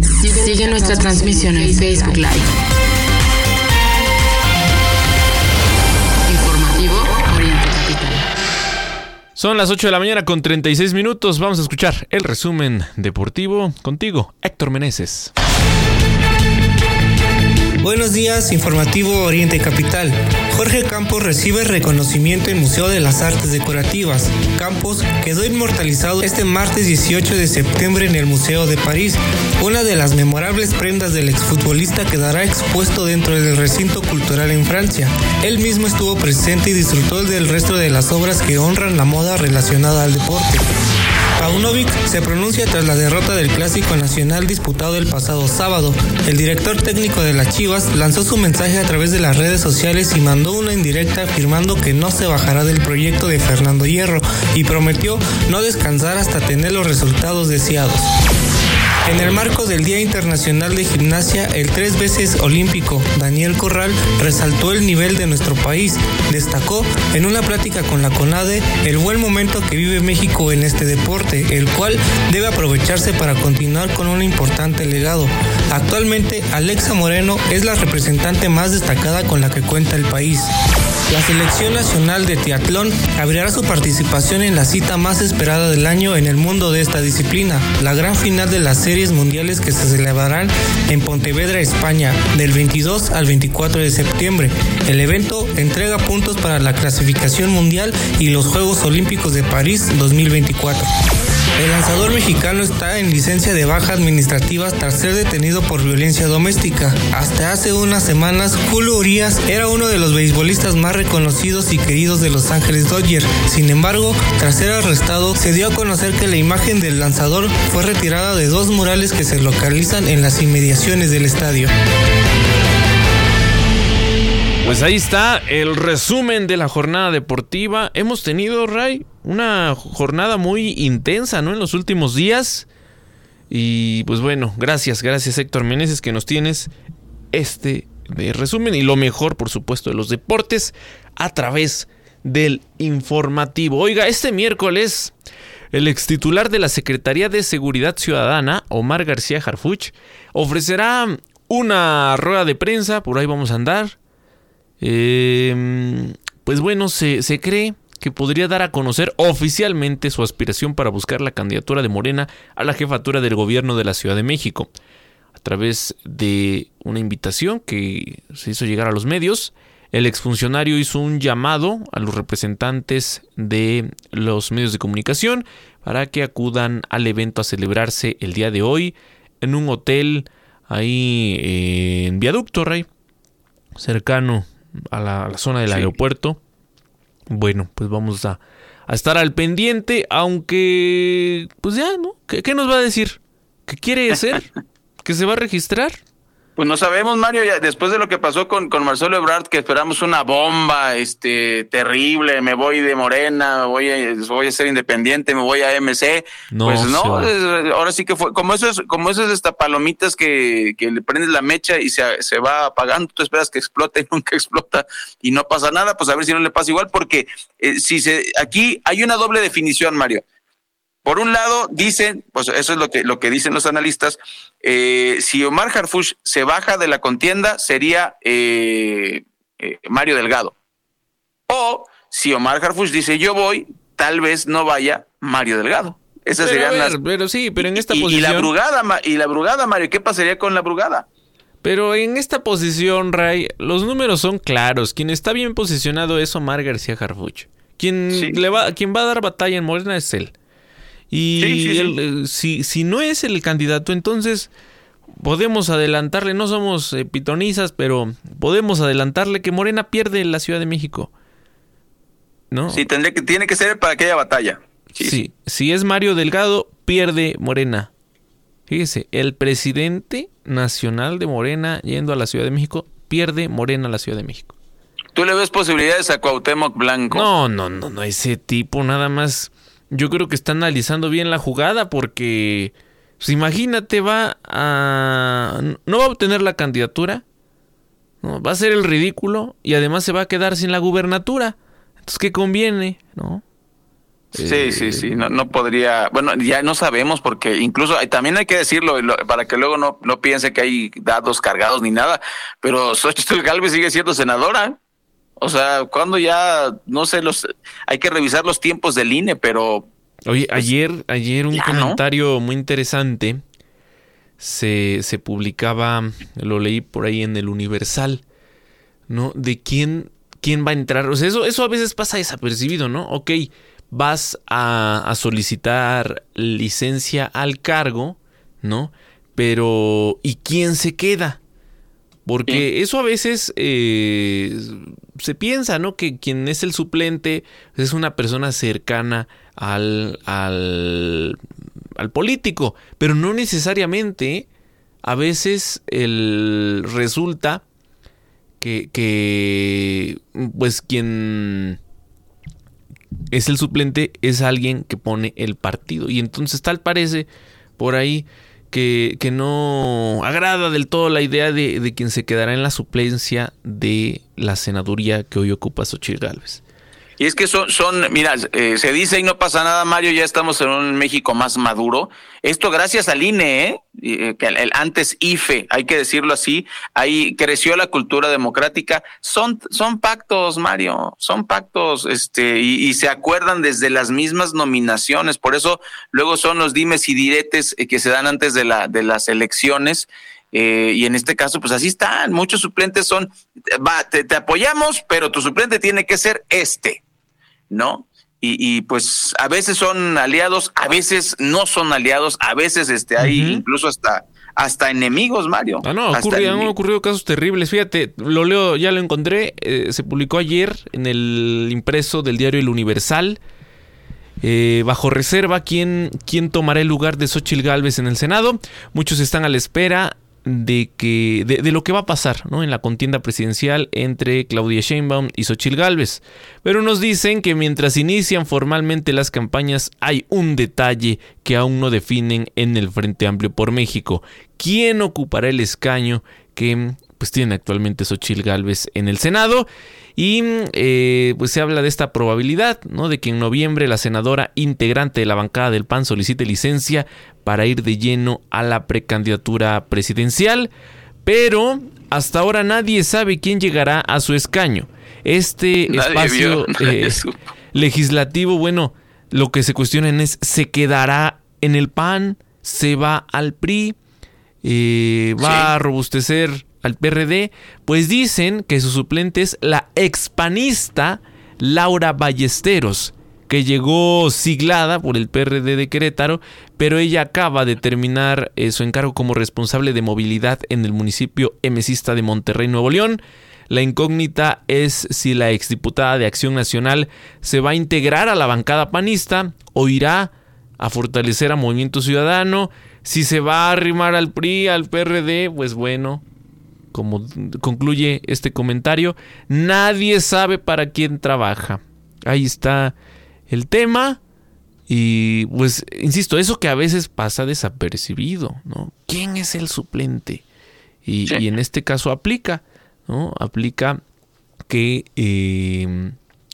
Sigue nuestra transmisión en Facebook Live. Son las 8 de la mañana con 36 minutos. Vamos a escuchar el resumen deportivo contigo, Héctor Meneses. Buenos días, informativo Oriente Capital. Jorge Campos recibe reconocimiento en Museo de las Artes Decorativas. Campos quedó inmortalizado este martes 18 de septiembre en el Museo de París. Una de las memorables prendas del exfutbolista quedará expuesto dentro del recinto cultural en Francia. Él mismo estuvo presente y disfrutó del resto de las obras que honran la moda relacionada al deporte. Paunovic se pronuncia tras la derrota del Clásico Nacional disputado el pasado sábado. El director técnico de las Chivas lanzó su mensaje a través de las redes sociales y mandó una indirecta afirmando que no se bajará del proyecto de Fernando Hierro y prometió no descansar hasta tener los resultados deseados. En el marco del Día Internacional de Gimnasia, el tres veces olímpico Daniel Corral resaltó el nivel de nuestro país. Destacó en una plática con la CONADE el buen momento que vive México en este deporte, el cual debe aprovecharse para continuar con un importante legado. Actualmente, Alexa Moreno es la representante más destacada con la que cuenta el país. La selección nacional de triatlón abrirá su participación en la cita más esperada del año en el mundo de esta disciplina, la gran final de las series mundiales que se celebrarán en Pontevedra, España, del 22 al 24 de septiembre. El evento entrega puntos para la clasificación mundial y los Juegos Olímpicos de París 2024. El lanzador mexicano está en licencia de baja administrativa tras ser detenido por violencia doméstica. Hasta hace unas semanas, Julio Urias era uno de los beisbolistas más reconocidos y queridos de Los Ángeles Dodgers. Sin embargo, tras ser arrestado, se dio a conocer que la imagen del lanzador fue retirada de dos murales que se localizan en las inmediaciones del estadio. Pues ahí está el resumen de la jornada deportiva. Hemos tenido, Ray, una jornada muy intensa, ¿no? En los últimos días. Y pues bueno, gracias, gracias Héctor Meneses que nos tienes este de resumen y lo mejor, por supuesto, de los deportes a través del informativo. Oiga, este miércoles el ex titular de la Secretaría de Seguridad Ciudadana, Omar García Harfuch, ofrecerá una rueda de prensa, por ahí vamos a andar. Eh, pues bueno, se cree que podría dar a conocer oficialmente su aspiración para buscar la candidatura de Morena a la jefatura del gobierno de la Ciudad de México. A través de una invitación que se hizo llegar a los medios, el exfuncionario hizo un llamado a los representantes de los medios de comunicación para que acudan al evento a celebrarse el día de hoy en un hotel ahí eh, en Viaducto, Rey, cercano a la, a la zona del sí. aeropuerto. Bueno, pues vamos a, estar al pendiente, aunque, pues ya, ¿no? ¿Qué, ¿Qué, nos va a decir? ¿Qué quiere hacer? que se va a registrar. Pues no sabemos, Mario, ya después de lo que pasó con, con Marcelo Ebrard, que esperamos una bomba este terrible, me voy de Morena, voy a, voy a ser independiente, me voy a MC. No, pues no, ahora sí que fue, como esos, como esos esta palomitas que, que le prendes la mecha y se, se va apagando, tú esperas que explote y nunca explota y no pasa nada, pues a ver si no le pasa igual, porque eh, si se, aquí hay una doble definición, Mario. Por un lado, dicen, pues eso es lo que, lo que dicen los analistas, eh, si Omar Harfush se baja de la contienda, sería eh, eh, Mario Delgado. O si Omar Harfush dice yo voy, tal vez no vaya Mario Delgado. Esas serían las. Pero sí, pero en esta y, posición. Y la brugada, y la brugada, Mario, ¿qué pasaría con la brugada? Pero en esta posición, Ray, los números son claros. Quien está bien posicionado es Omar García Harfuch. Quien, le va, quien va a dar batalla en Morena es él. Y eh, si, si no es el candidato, entonces podemos adelantarle, no somos eh, pitonizas, pero podemos adelantarle que Morena pierde la Ciudad de México. ¿No? Sí, tendría que, tiene que ser para aquella batalla. Sí, si es Mario Delgado, pierde Morena. Fíjese, el presidente nacional de Morena yendo a la Ciudad de México, pierde Morena a la Ciudad de México. ¿Tú le ves posibilidades a Cuauhtémoc Blanco? No, no, no, no, ese tipo nada más yo creo que está analizando bien la jugada porque, pues imagínate, va a... no va a obtener la candidatura, ¿no? va a ser el ridículo y además se va a quedar sin la gubernatura. Entonces, ¿qué conviene? ¿No? Sí, sí, sí, no, no podría, bueno, ya no sabemos porque incluso también hay que decirlo para que luego no, no piense que hay datos cargados ni nada, pero Xochitl Galvez sigue siendo senadora. O sea, cuando ya, no sé, los hay que revisar los tiempos del INE, pero... Oye, pues, ayer, ayer un comentario muy interesante se, se publicaba, lo leí por ahí en el Universal, ¿no? De quién, quién va a entrar. O sea, eso, eso a veces pasa desapercibido, ¿no? Ok, vas a, a solicitar licencia al cargo, ¿no? Pero ¿y quién se queda? Porque eso a veces eh, se piensa, ¿no? Que quien es el suplente es una persona cercana al, al, al político, pero no necesariamente. A veces el, resulta que, que, pues quien es el suplente es alguien que pone el partido. Y entonces tal parece por ahí que, no agrada del todo la idea de, quien se quedará en la suplencia de la senaduría que hoy ocupa Xochitl Gálvez. Y es que son, son mira, eh, se dice y no pasa nada, Mario, ya estamos en un México más maduro. Esto gracias al INE, ¿eh? eh que el, antes IFE, hay que decirlo así, ahí creció la cultura democrática. Son, son pactos, Mario, son pactos, este, y, se acuerdan desde las mismas nominaciones. Por eso luego son los dimes y diretes eh, que se dan antes de, la, de las elecciones. y en este caso, pues así están. Muchos suplentes son, va, te, apoyamos, pero tu suplente tiene que ser este. ¿No? Y, pues a veces son aliados, a veces no son aliados, a veces este hay incluso hasta hasta enemigos, Mario. Ah, no, han ocurrido casos terribles. Fíjate, lo leo, ya lo encontré. Eh, se publicó ayer en el impreso del diario El Universal. Eh, bajo reserva, ¿quién, ¿quién tomará el lugar de Xochil Gálvez en el Senado? Muchos están a la espera de que de, lo que va a pasar ¿no? en la contienda presidencial entre Claudia Sheinbaum y Xochitl Gálvez. Pero nos dicen que mientras inician formalmente las campañas hay un detalle que aún no definen en el Frente Amplio por México. ¿Quién ocupará el escaño que pues tiene actualmente Xochitl Gálvez en el Senado? Y eh, pues se habla de esta probabilidad, ¿no? De que en noviembre la senadora integrante de la bancada del PAN solicite licencia para ir de lleno a la precandidatura presidencial. Pero hasta ahora nadie sabe quién llegará a su escaño. Este espacio eh, legislativo, bueno, lo que se cuestionan es, ¿se quedará en el PAN? ¿Se va al PRI? Eh, ¿Va a robustecer al PRD, pues dicen que su suplente es la expanista Laura Ballesteros, que llegó siglada por el PRD de Querétaro, pero ella acaba de terminar eh, su encargo como responsable de movilidad en el municipio emesista de Monterrey, Nuevo León. La incógnita es si la exdiputada de Acción Nacional se va a integrar a la bancada panista o irá a fortalecer a Movimiento Ciudadano Si se va a arrimar al PRI, al PRD, pues bueno, como concluye este comentario, nadie sabe para quién trabaja. Ahí está el tema. Y pues, insisto, eso que a veces pasa desapercibido, ¿no? ¿Quién es el suplente? Y, en este caso aplica, ¿no? Aplica que, eh,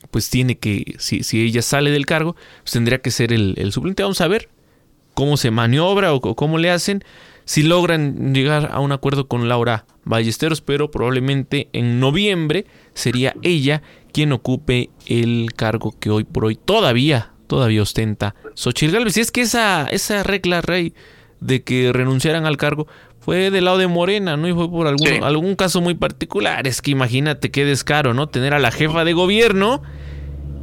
pues tiene que, si, ella sale del cargo, pues tendría que ser el, el, suplente. Vamos a ver cómo se maniobra o cómo le hacen si logran llegar a un acuerdo con Laura Ballesteros, pero probablemente en noviembre sería ella quien ocupe el cargo que hoy por hoy todavía, todavía ostenta Xochitl Galvez. Si es que esa, esa regla, Rey, de que renunciaran al cargo fue del lado de Morena, ¿no? Y fue por algún, algún caso muy particular. Es que imagínate qué descaro, ¿no? Tener a la jefa de gobierno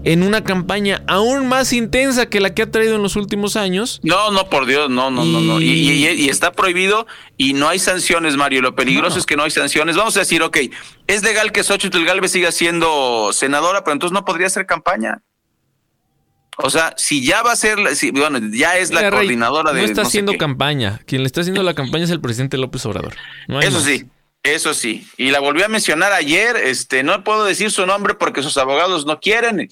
en una campaña aún más intensa que la que ha traído en los últimos años. No, no, por Dios, no, no, no, no. Y, está prohibido y no hay sanciones, Mario. Lo peligroso es que no hay sanciones. Vamos a decir, ok, es legal que Xochitl Galvez siga siendo senadora, pero entonces no podría hacer campaña. O sea, si ya va a ser, si, bueno, ya es la coordinadora de. No está haciendo campaña. Quien le está haciendo la campaña es el presidente López Obrador. Eso sí, eso sí. Y la volví a mencionar ayer. Este, no puedo decir su nombre porque sus abogados no quieren.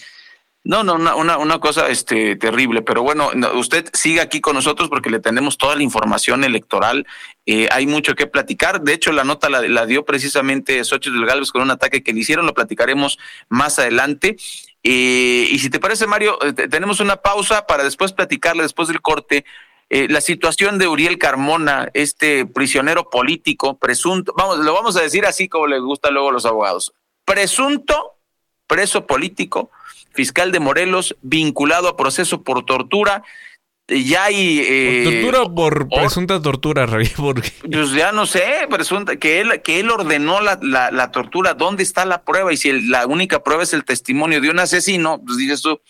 No, no, una, una, una, cosa este, terrible, pero bueno, usted sigue aquí con nosotros porque le tenemos toda la información electoral. Eh, hay mucho que platicar. De hecho, la nota la, dio precisamente Xochitl Galvez con un ataque que le hicieron, lo platicaremos más adelante. Eh, y si te parece, Mario, eh, tenemos una pausa para después platicarle, después del corte, la situación de Uriel Carmona, este prisionero político, presunto, vamos, lo vamos a decir así como le gusta luego a los abogados, presunto preso político fiscal de Morelos, vinculado a proceso por tortura. Ya hay. Eh, ¿Tortura por presunta tortura, Rey? Pues ya no sé, presunta, que él, que él ordenó la, la, tortura. ¿Dónde está la prueba? Y si la única prueba es el testimonio de un asesino, pues dices tú,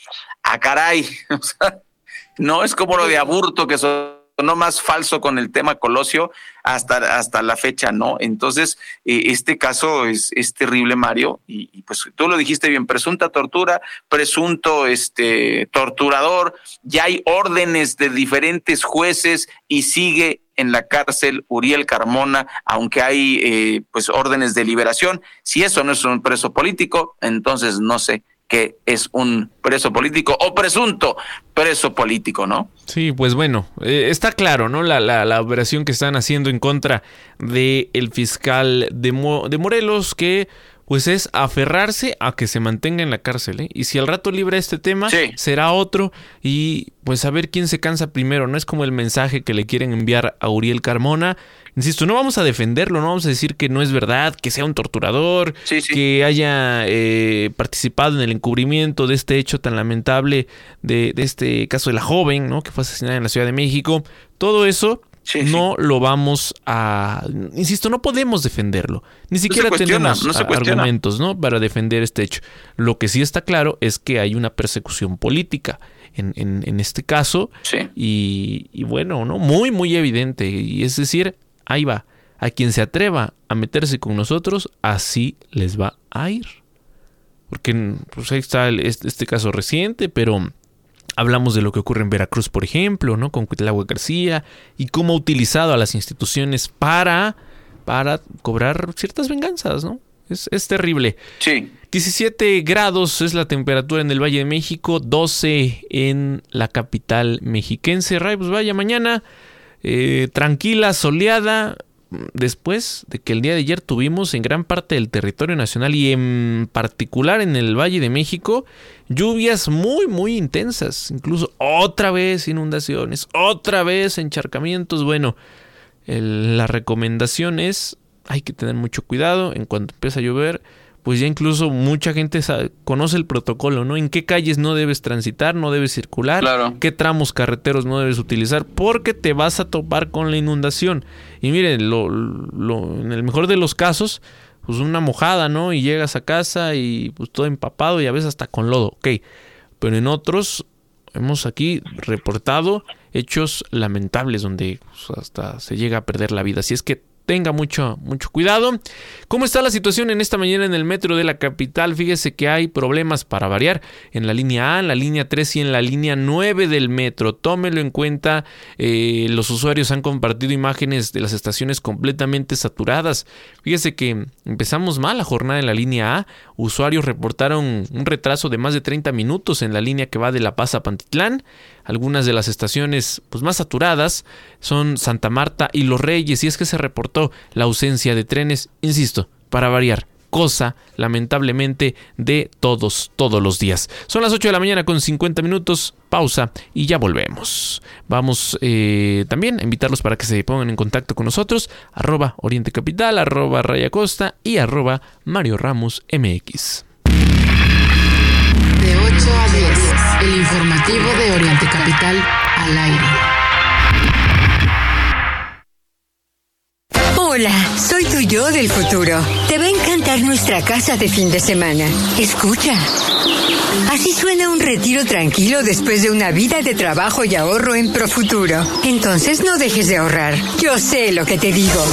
a ah, caray. O sea, no es como lo de aburto que son no más falso con el tema Colosio hasta, hasta la fecha, ¿no? Entonces, eh, este caso es, es terrible, Mario, y, pues tú lo dijiste bien, presunta tortura, presunto este, torturador, ya hay órdenes de diferentes jueces y sigue en la cárcel Uriel Carmona, aunque hay eh, pues órdenes de liberación. Si eso no es un preso político, entonces no sé que es un preso político o presunto preso político, ¿no? Sí, pues bueno, eh, está claro, ¿no? La, la, la, operación que están haciendo en contra del el fiscal de, de Morelos, que pues es aferrarse a que se mantenga en la cárcel. ¿eh? Y si al rato libra este tema, será otro. Y pues a ver quién se cansa primero. No es como el mensaje que le quieren enviar a Uriel Carmona. Insisto, no vamos a defenderlo, no vamos a decir que no es verdad, que sea un torturador, que haya eh, participado en el encubrimiento de este hecho tan lamentable de, de este caso de la joven, ¿no? Que fue asesinada en la Ciudad de México. Todo eso no lo vamos a... Insisto, no podemos defenderlo. Ni siquiera tenemos argumentos ¿no? para defender este hecho. Lo que sí está claro es que hay una persecución política en, en, este caso. Y, y, bueno, ¿no? muy, muy evidente. Y es decir, ahí va. A quien se atreva a meterse con nosotros, así les va a ir. Porque pues ahí está este caso reciente, pero Hablamos de lo que ocurre en Veracruz, por ejemplo, ¿no? Con Cuitlagua García y cómo ha utilizado a las instituciones para, para cobrar ciertas venganzas, ¿no? Es, es, terrible. Sí. 17 grados es la temperatura en el Valle de México, 12 en la capital mexiquense. Ray, pues vaya mañana, eh, tranquila, soleada, después de que el día de ayer tuvimos en gran parte del territorio nacional y en particular en el Valle de México lluvias muy muy intensas, incluso otra vez inundaciones, otra vez encharcamientos. Bueno, la recomendación es hay que tener mucho cuidado en cuanto empieza a llover pues ya incluso mucha gente conoce el protocolo, ¿no? En qué calles no debes transitar, no debes circular, qué tramos carreteros no debes utilizar, porque te vas a topar con la inundación. Y miren, lo, en el mejor de los casos, pues una mojada, ¿no? Y llegas a casa y pues todo empapado y a veces hasta con lodo, ok. Pero en otros hemos aquí reportado hechos lamentables donde pues, hasta se llega a perder la vida. Así es que tenga mucho, mucho cuidado. ¿Cómo está la situación en esta mañana en el metro de la capital? Fíjese que hay problemas para variar en la línea A, en la línea 3 y en la línea 9 del metro. Tómelo en cuenta. Eh, los usuarios han compartido imágenes de las estaciones completamente saturadas. Fíjese que empezamos mal la jornada en la línea A. Usuarios reportaron un retraso de más de 30 minutos en la línea que va de La Paz a Pantitlán. Algunas de las estaciones pues, más saturadas son Santa Marta y Los Reyes, y es que se reportó la ausencia de trenes, insisto, para variar cosa lamentablemente de todos, todos los días. Son las 8 de la mañana con 50 minutos, pausa y ya volvemos. Vamos eh, también a invitarlos para que se pongan en contacto con nosotros, arroba Oriente Capital, arroba Raya Costa y arroba Mario Ramos MX. De 8 a 10, el informativo de Oriente Capital al aire. Hola, soy tu yo del futuro. Te va a encantar nuestra casa de fin de semana. Escucha. Así suena un retiro tranquilo después de una vida de trabajo y ahorro en Profuturo. Entonces no dejes de ahorrar. Yo sé lo que te digo.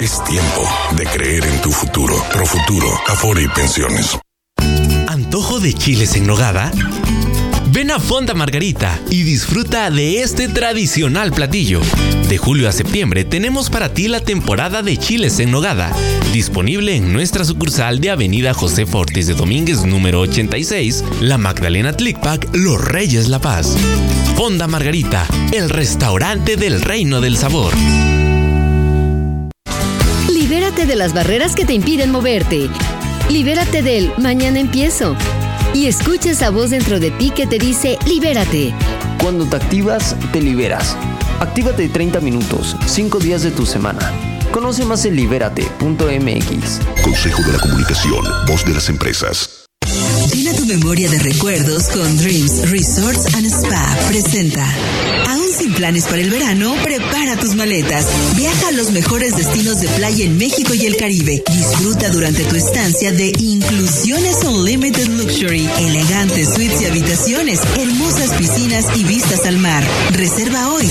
Es tiempo de creer en tu futuro. Profuturo, Afore y Pensiones. ¿Antojo de chiles en nogada? Ven a Fonda Margarita y disfruta de este tradicional platillo. De julio a septiembre tenemos para ti la temporada de chiles en nogada, disponible en nuestra sucursal de Avenida José Fortes de Domínguez número 86, La Magdalena Tlicpac, Los Reyes La Paz. Fonda Margarita, el restaurante del reino del sabor. Libérate de las barreras que te impiden moverte. Libérate del mañana empiezo y escucha esa voz dentro de ti que te dice libérate. Cuando te activas, te liberas. Actívate 30 minutos, 5 días de tu semana. Conoce más en libérate.mx. Consejo de la Comunicación, voz de las empresas. Memoria de recuerdos con Dreams Resorts and Spa. Presenta. Aún sin planes para el verano, prepara tus maletas. Viaja a los mejores destinos de playa en México y el Caribe. Disfruta durante tu estancia de Inclusiones Unlimited Luxury, elegantes suites y habitaciones, hermosas piscinas y vistas al mar. Reserva hoy.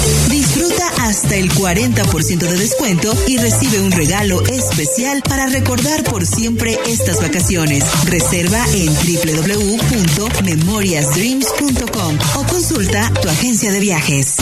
Hasta el 40% de descuento y recibe un regalo especial para recordar por siempre estas vacaciones. Reserva en www.memoriasdreams.com o consulta tu agencia de viajes.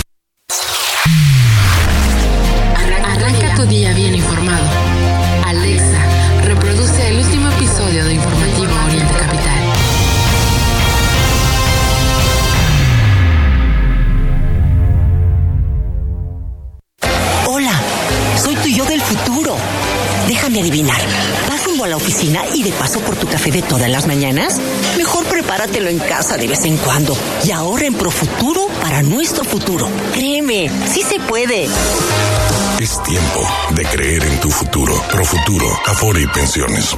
De todas las mañanas? Mejor prepáratelo en casa de vez en cuando y ahorra en Profuturo para nuestro futuro. Créeme, sí se puede. Es tiempo de creer en tu futuro. Profuturo, Afore y Pensiones.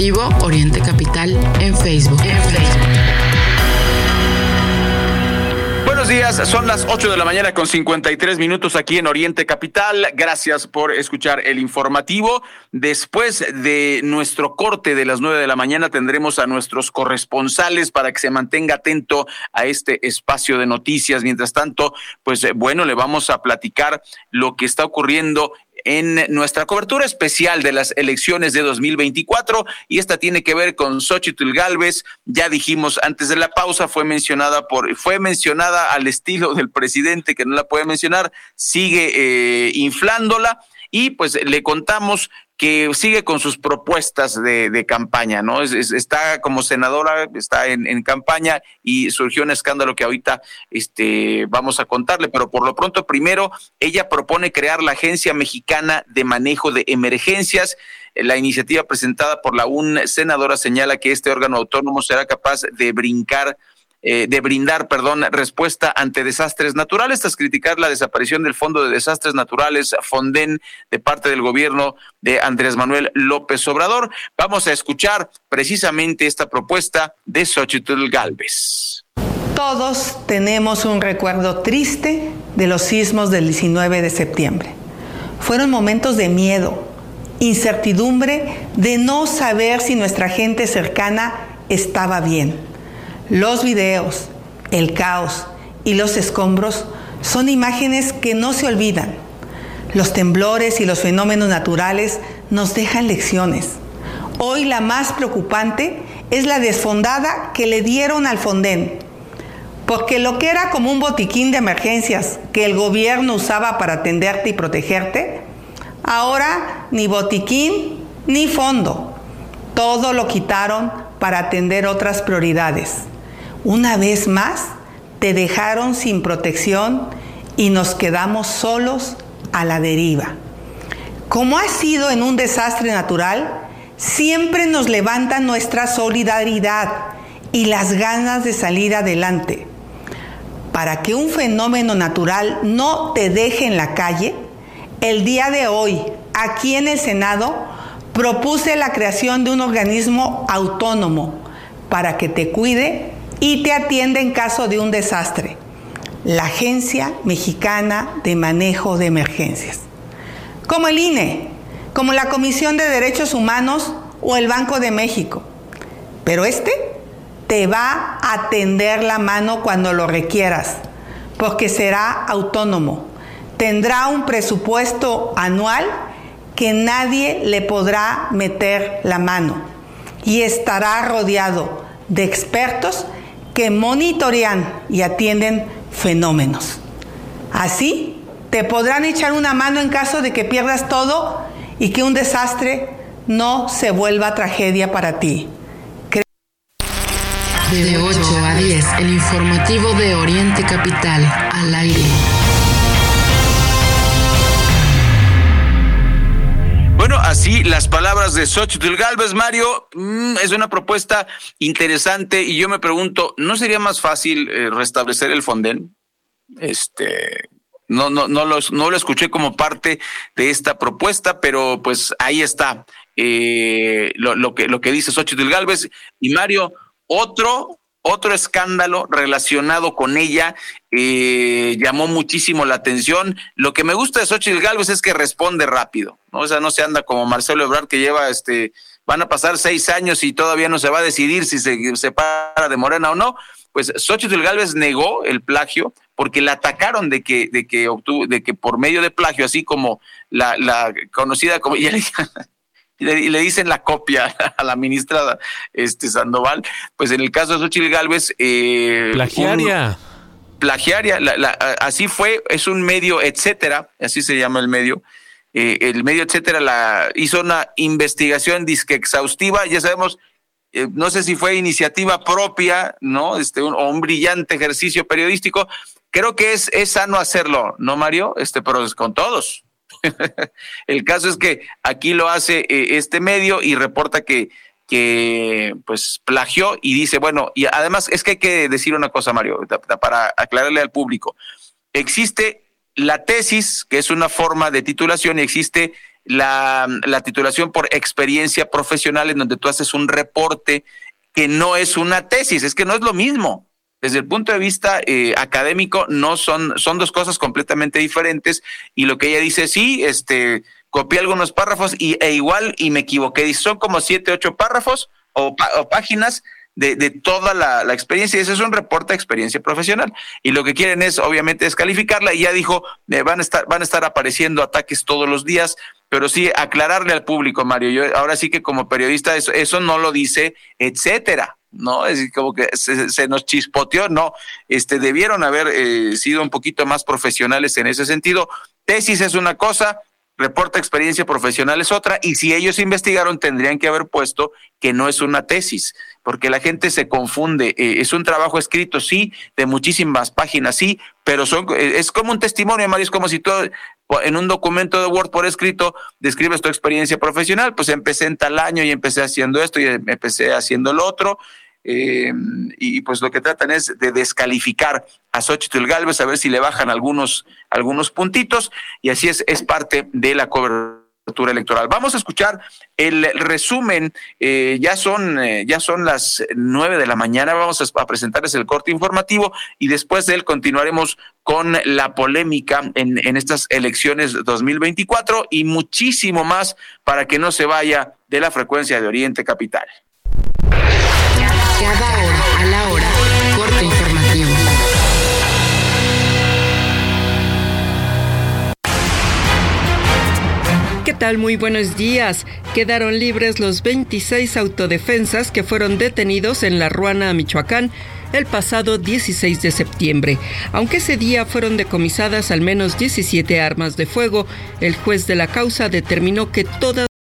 Oriente Capital en Facebook. Buenos días, son las 8 de la mañana con 53 minutos aquí en Oriente Capital. Gracias por escuchar el informativo. Después de nuestro corte de las 9 de la mañana tendremos a nuestros corresponsales para que se mantenga atento a este espacio de noticias. Mientras tanto, pues eh, bueno, le vamos a platicar lo que está ocurriendo en nuestra cobertura especial de las elecciones de 2024 y esta tiene que ver con Xochitl Galvez. Ya dijimos antes de la pausa fue mencionada por fue mencionada al estilo del presidente que no la puede mencionar, sigue eh, inflándola y pues le contamos que sigue con sus propuestas de, campaña, ¿no? está como senadora, está en, campaña y surgió un escándalo que ahorita este, vamos a contarle, pero por lo pronto primero ella propone crear la Agencia Mexicana de Manejo de Emergencias. La iniciativa presentada por la UN senadora señala que este órgano autónomo será capaz de brincar eh, de brindar, perdón, respuesta ante desastres naturales, tras criticar la desaparición del Fondo de Desastres Naturales, Fonden, de parte del gobierno de Andrés Manuel López Obrador. Vamos a escuchar precisamente esta propuesta de Xochitl Galvez. Todos tenemos un recuerdo triste de los sismos del 19 de septiembre. Fueron momentos de miedo, incertidumbre de no saber si nuestra gente cercana estaba bien los videos, el caos y los escombros son imágenes que no se olvidan. Los temblores y los fenómenos naturales nos dejan lecciones. Hoy la más preocupante es la desfondada que le dieron al Fonden, porque lo que era como un botiquín de emergencias que el gobierno usaba para atenderte y protegerte, ahora ni botiquín ni fondo. Todo lo quitaron para atender otras prioridades. Una vez más, te dejaron sin protección y nos quedamos solos a la deriva. Como ha sido en un desastre natural, siempre nos levanta nuestra solidaridad y las ganas de salir adelante. Para que un fenómeno natural no te deje en la calle, el día de hoy, aquí en el Senado, propuse la creación de un organismo autónomo para que te cuide y te atiende en caso de un desastre. La Agencia Mexicana de Manejo de Emergencias. Como el INE, como la Comisión de Derechos Humanos o el Banco de México. Pero este te va a tender la mano cuando lo requieras, porque será autónomo. Tendrá un presupuesto anual que nadie le podrá meter la mano y estará rodeado de expertos que monitorean y atienden fenómenos. Así, te podrán echar una mano en caso de que pierdas todo y que un desastre no se vuelva tragedia para ti. De 8 a 10, el informativo de Oriente Capital, al aire. Así las palabras de Xochitl Galvez, Mario, mm, es una propuesta interesante y yo me pregunto, ¿no sería más fácil eh, restablecer el Fonden? Este, no, no, no, los, no lo escuché como parte de esta propuesta, pero pues ahí está eh, lo, que, lo que dice Xochitl Galvez. Y Mario, otro otro escándalo relacionado con ella eh, llamó muchísimo la atención. Lo que me gusta de Xochitl Galvez es que responde rápido, ¿no? O sea, no se anda como Marcelo Ebrard que lleva este, van a pasar seis años y todavía no se va a decidir si se separa de Morena o no. Pues Xochitl Galvez negó el plagio porque la atacaron de que, de que obtuvo, de que por medio de plagio, así como la, la conocida como ya y le, dicen la copia a la ministra este, Sandoval, pues en el caso de Xochitl Galvez... Eh, plagiaria. plagiaria, así fue, es un medio, etcétera, así se llama el medio, eh, el medio, etcétera, la, hizo una investigación disque exhaustiva, ya sabemos, eh, no sé si fue iniciativa propia, ¿no? Este, un, o un brillante ejercicio periodístico, creo que es, es sano hacerlo, ¿no, Mario? Este, pero es con todos. el caso es que aquí lo hace eh, este medio y reporta que, que pues plagió y dice, bueno, y además es que hay que decir una cosa, Mario, para aclararle al público. Existe la tesis, que es una forma de titulación, y existe la, la titulación por experiencia profesional, en donde tú haces un reporte que no es una tesis, es que no es lo mismo desde el punto de vista eh, académico no son, son dos cosas completamente diferentes. Y lo que ella dice, sí, este, copié algunos párrafos y, e igual y me equivoqué, son como siete, ocho párrafos o, páginas de, de, toda la, experiencia. Y ese es un reporte de experiencia profesional. Y lo que quieren es obviamente descalificarla. Y ya dijo van a estar van a estar apareciendo ataques todos los días pero sí aclararle al público Mario. Yo ahora sí que como periodista eso, eso no lo dice etcétera ¿no? Es como que se, nos chispoteó, no, este, debieron haber eh, sido un poquito más profesionales en ese sentido. Tesis es una cosa, reporta experiencia profesional es otra, y si ellos investigaron tendrían que haber puesto que no es una tesis, porque la gente se confunde. Eh, es un trabajo escrito, sí, de muchísimas páginas, sí, pero son, eh, es como un testimonio, Mario, es como si tú en un documento de Word por escrito describes tu experiencia profesional, pues empecé en tal año y empecé haciendo esto y empecé haciendo lo otro. Eh, y pues lo que tratan es de descalificar a Xochitl Galvez, a ver si le bajan algunos, algunos puntitos, y así es, es parte de la cobertura electoral. Vamos a escuchar el resumen, eh, ya, son, eh, ya son las nueve de la mañana, vamos a, presentarles el corte informativo y después de él continuaremos con la polémica en, en estas elecciones 2024 y muchísimo más para que no se vaya de la frecuencia de Oriente Capital. Cada hora a la hora, corte informativo. ¿Qué tal? Muy buenos días. Quedaron libres los 26 autodefensas que fueron detenidos en La Ruana, Michoacán, el pasado 16 de septiembre. Aunque ese día fueron decomisadas al menos 17 armas de fuego, el juez de la causa determinó que todas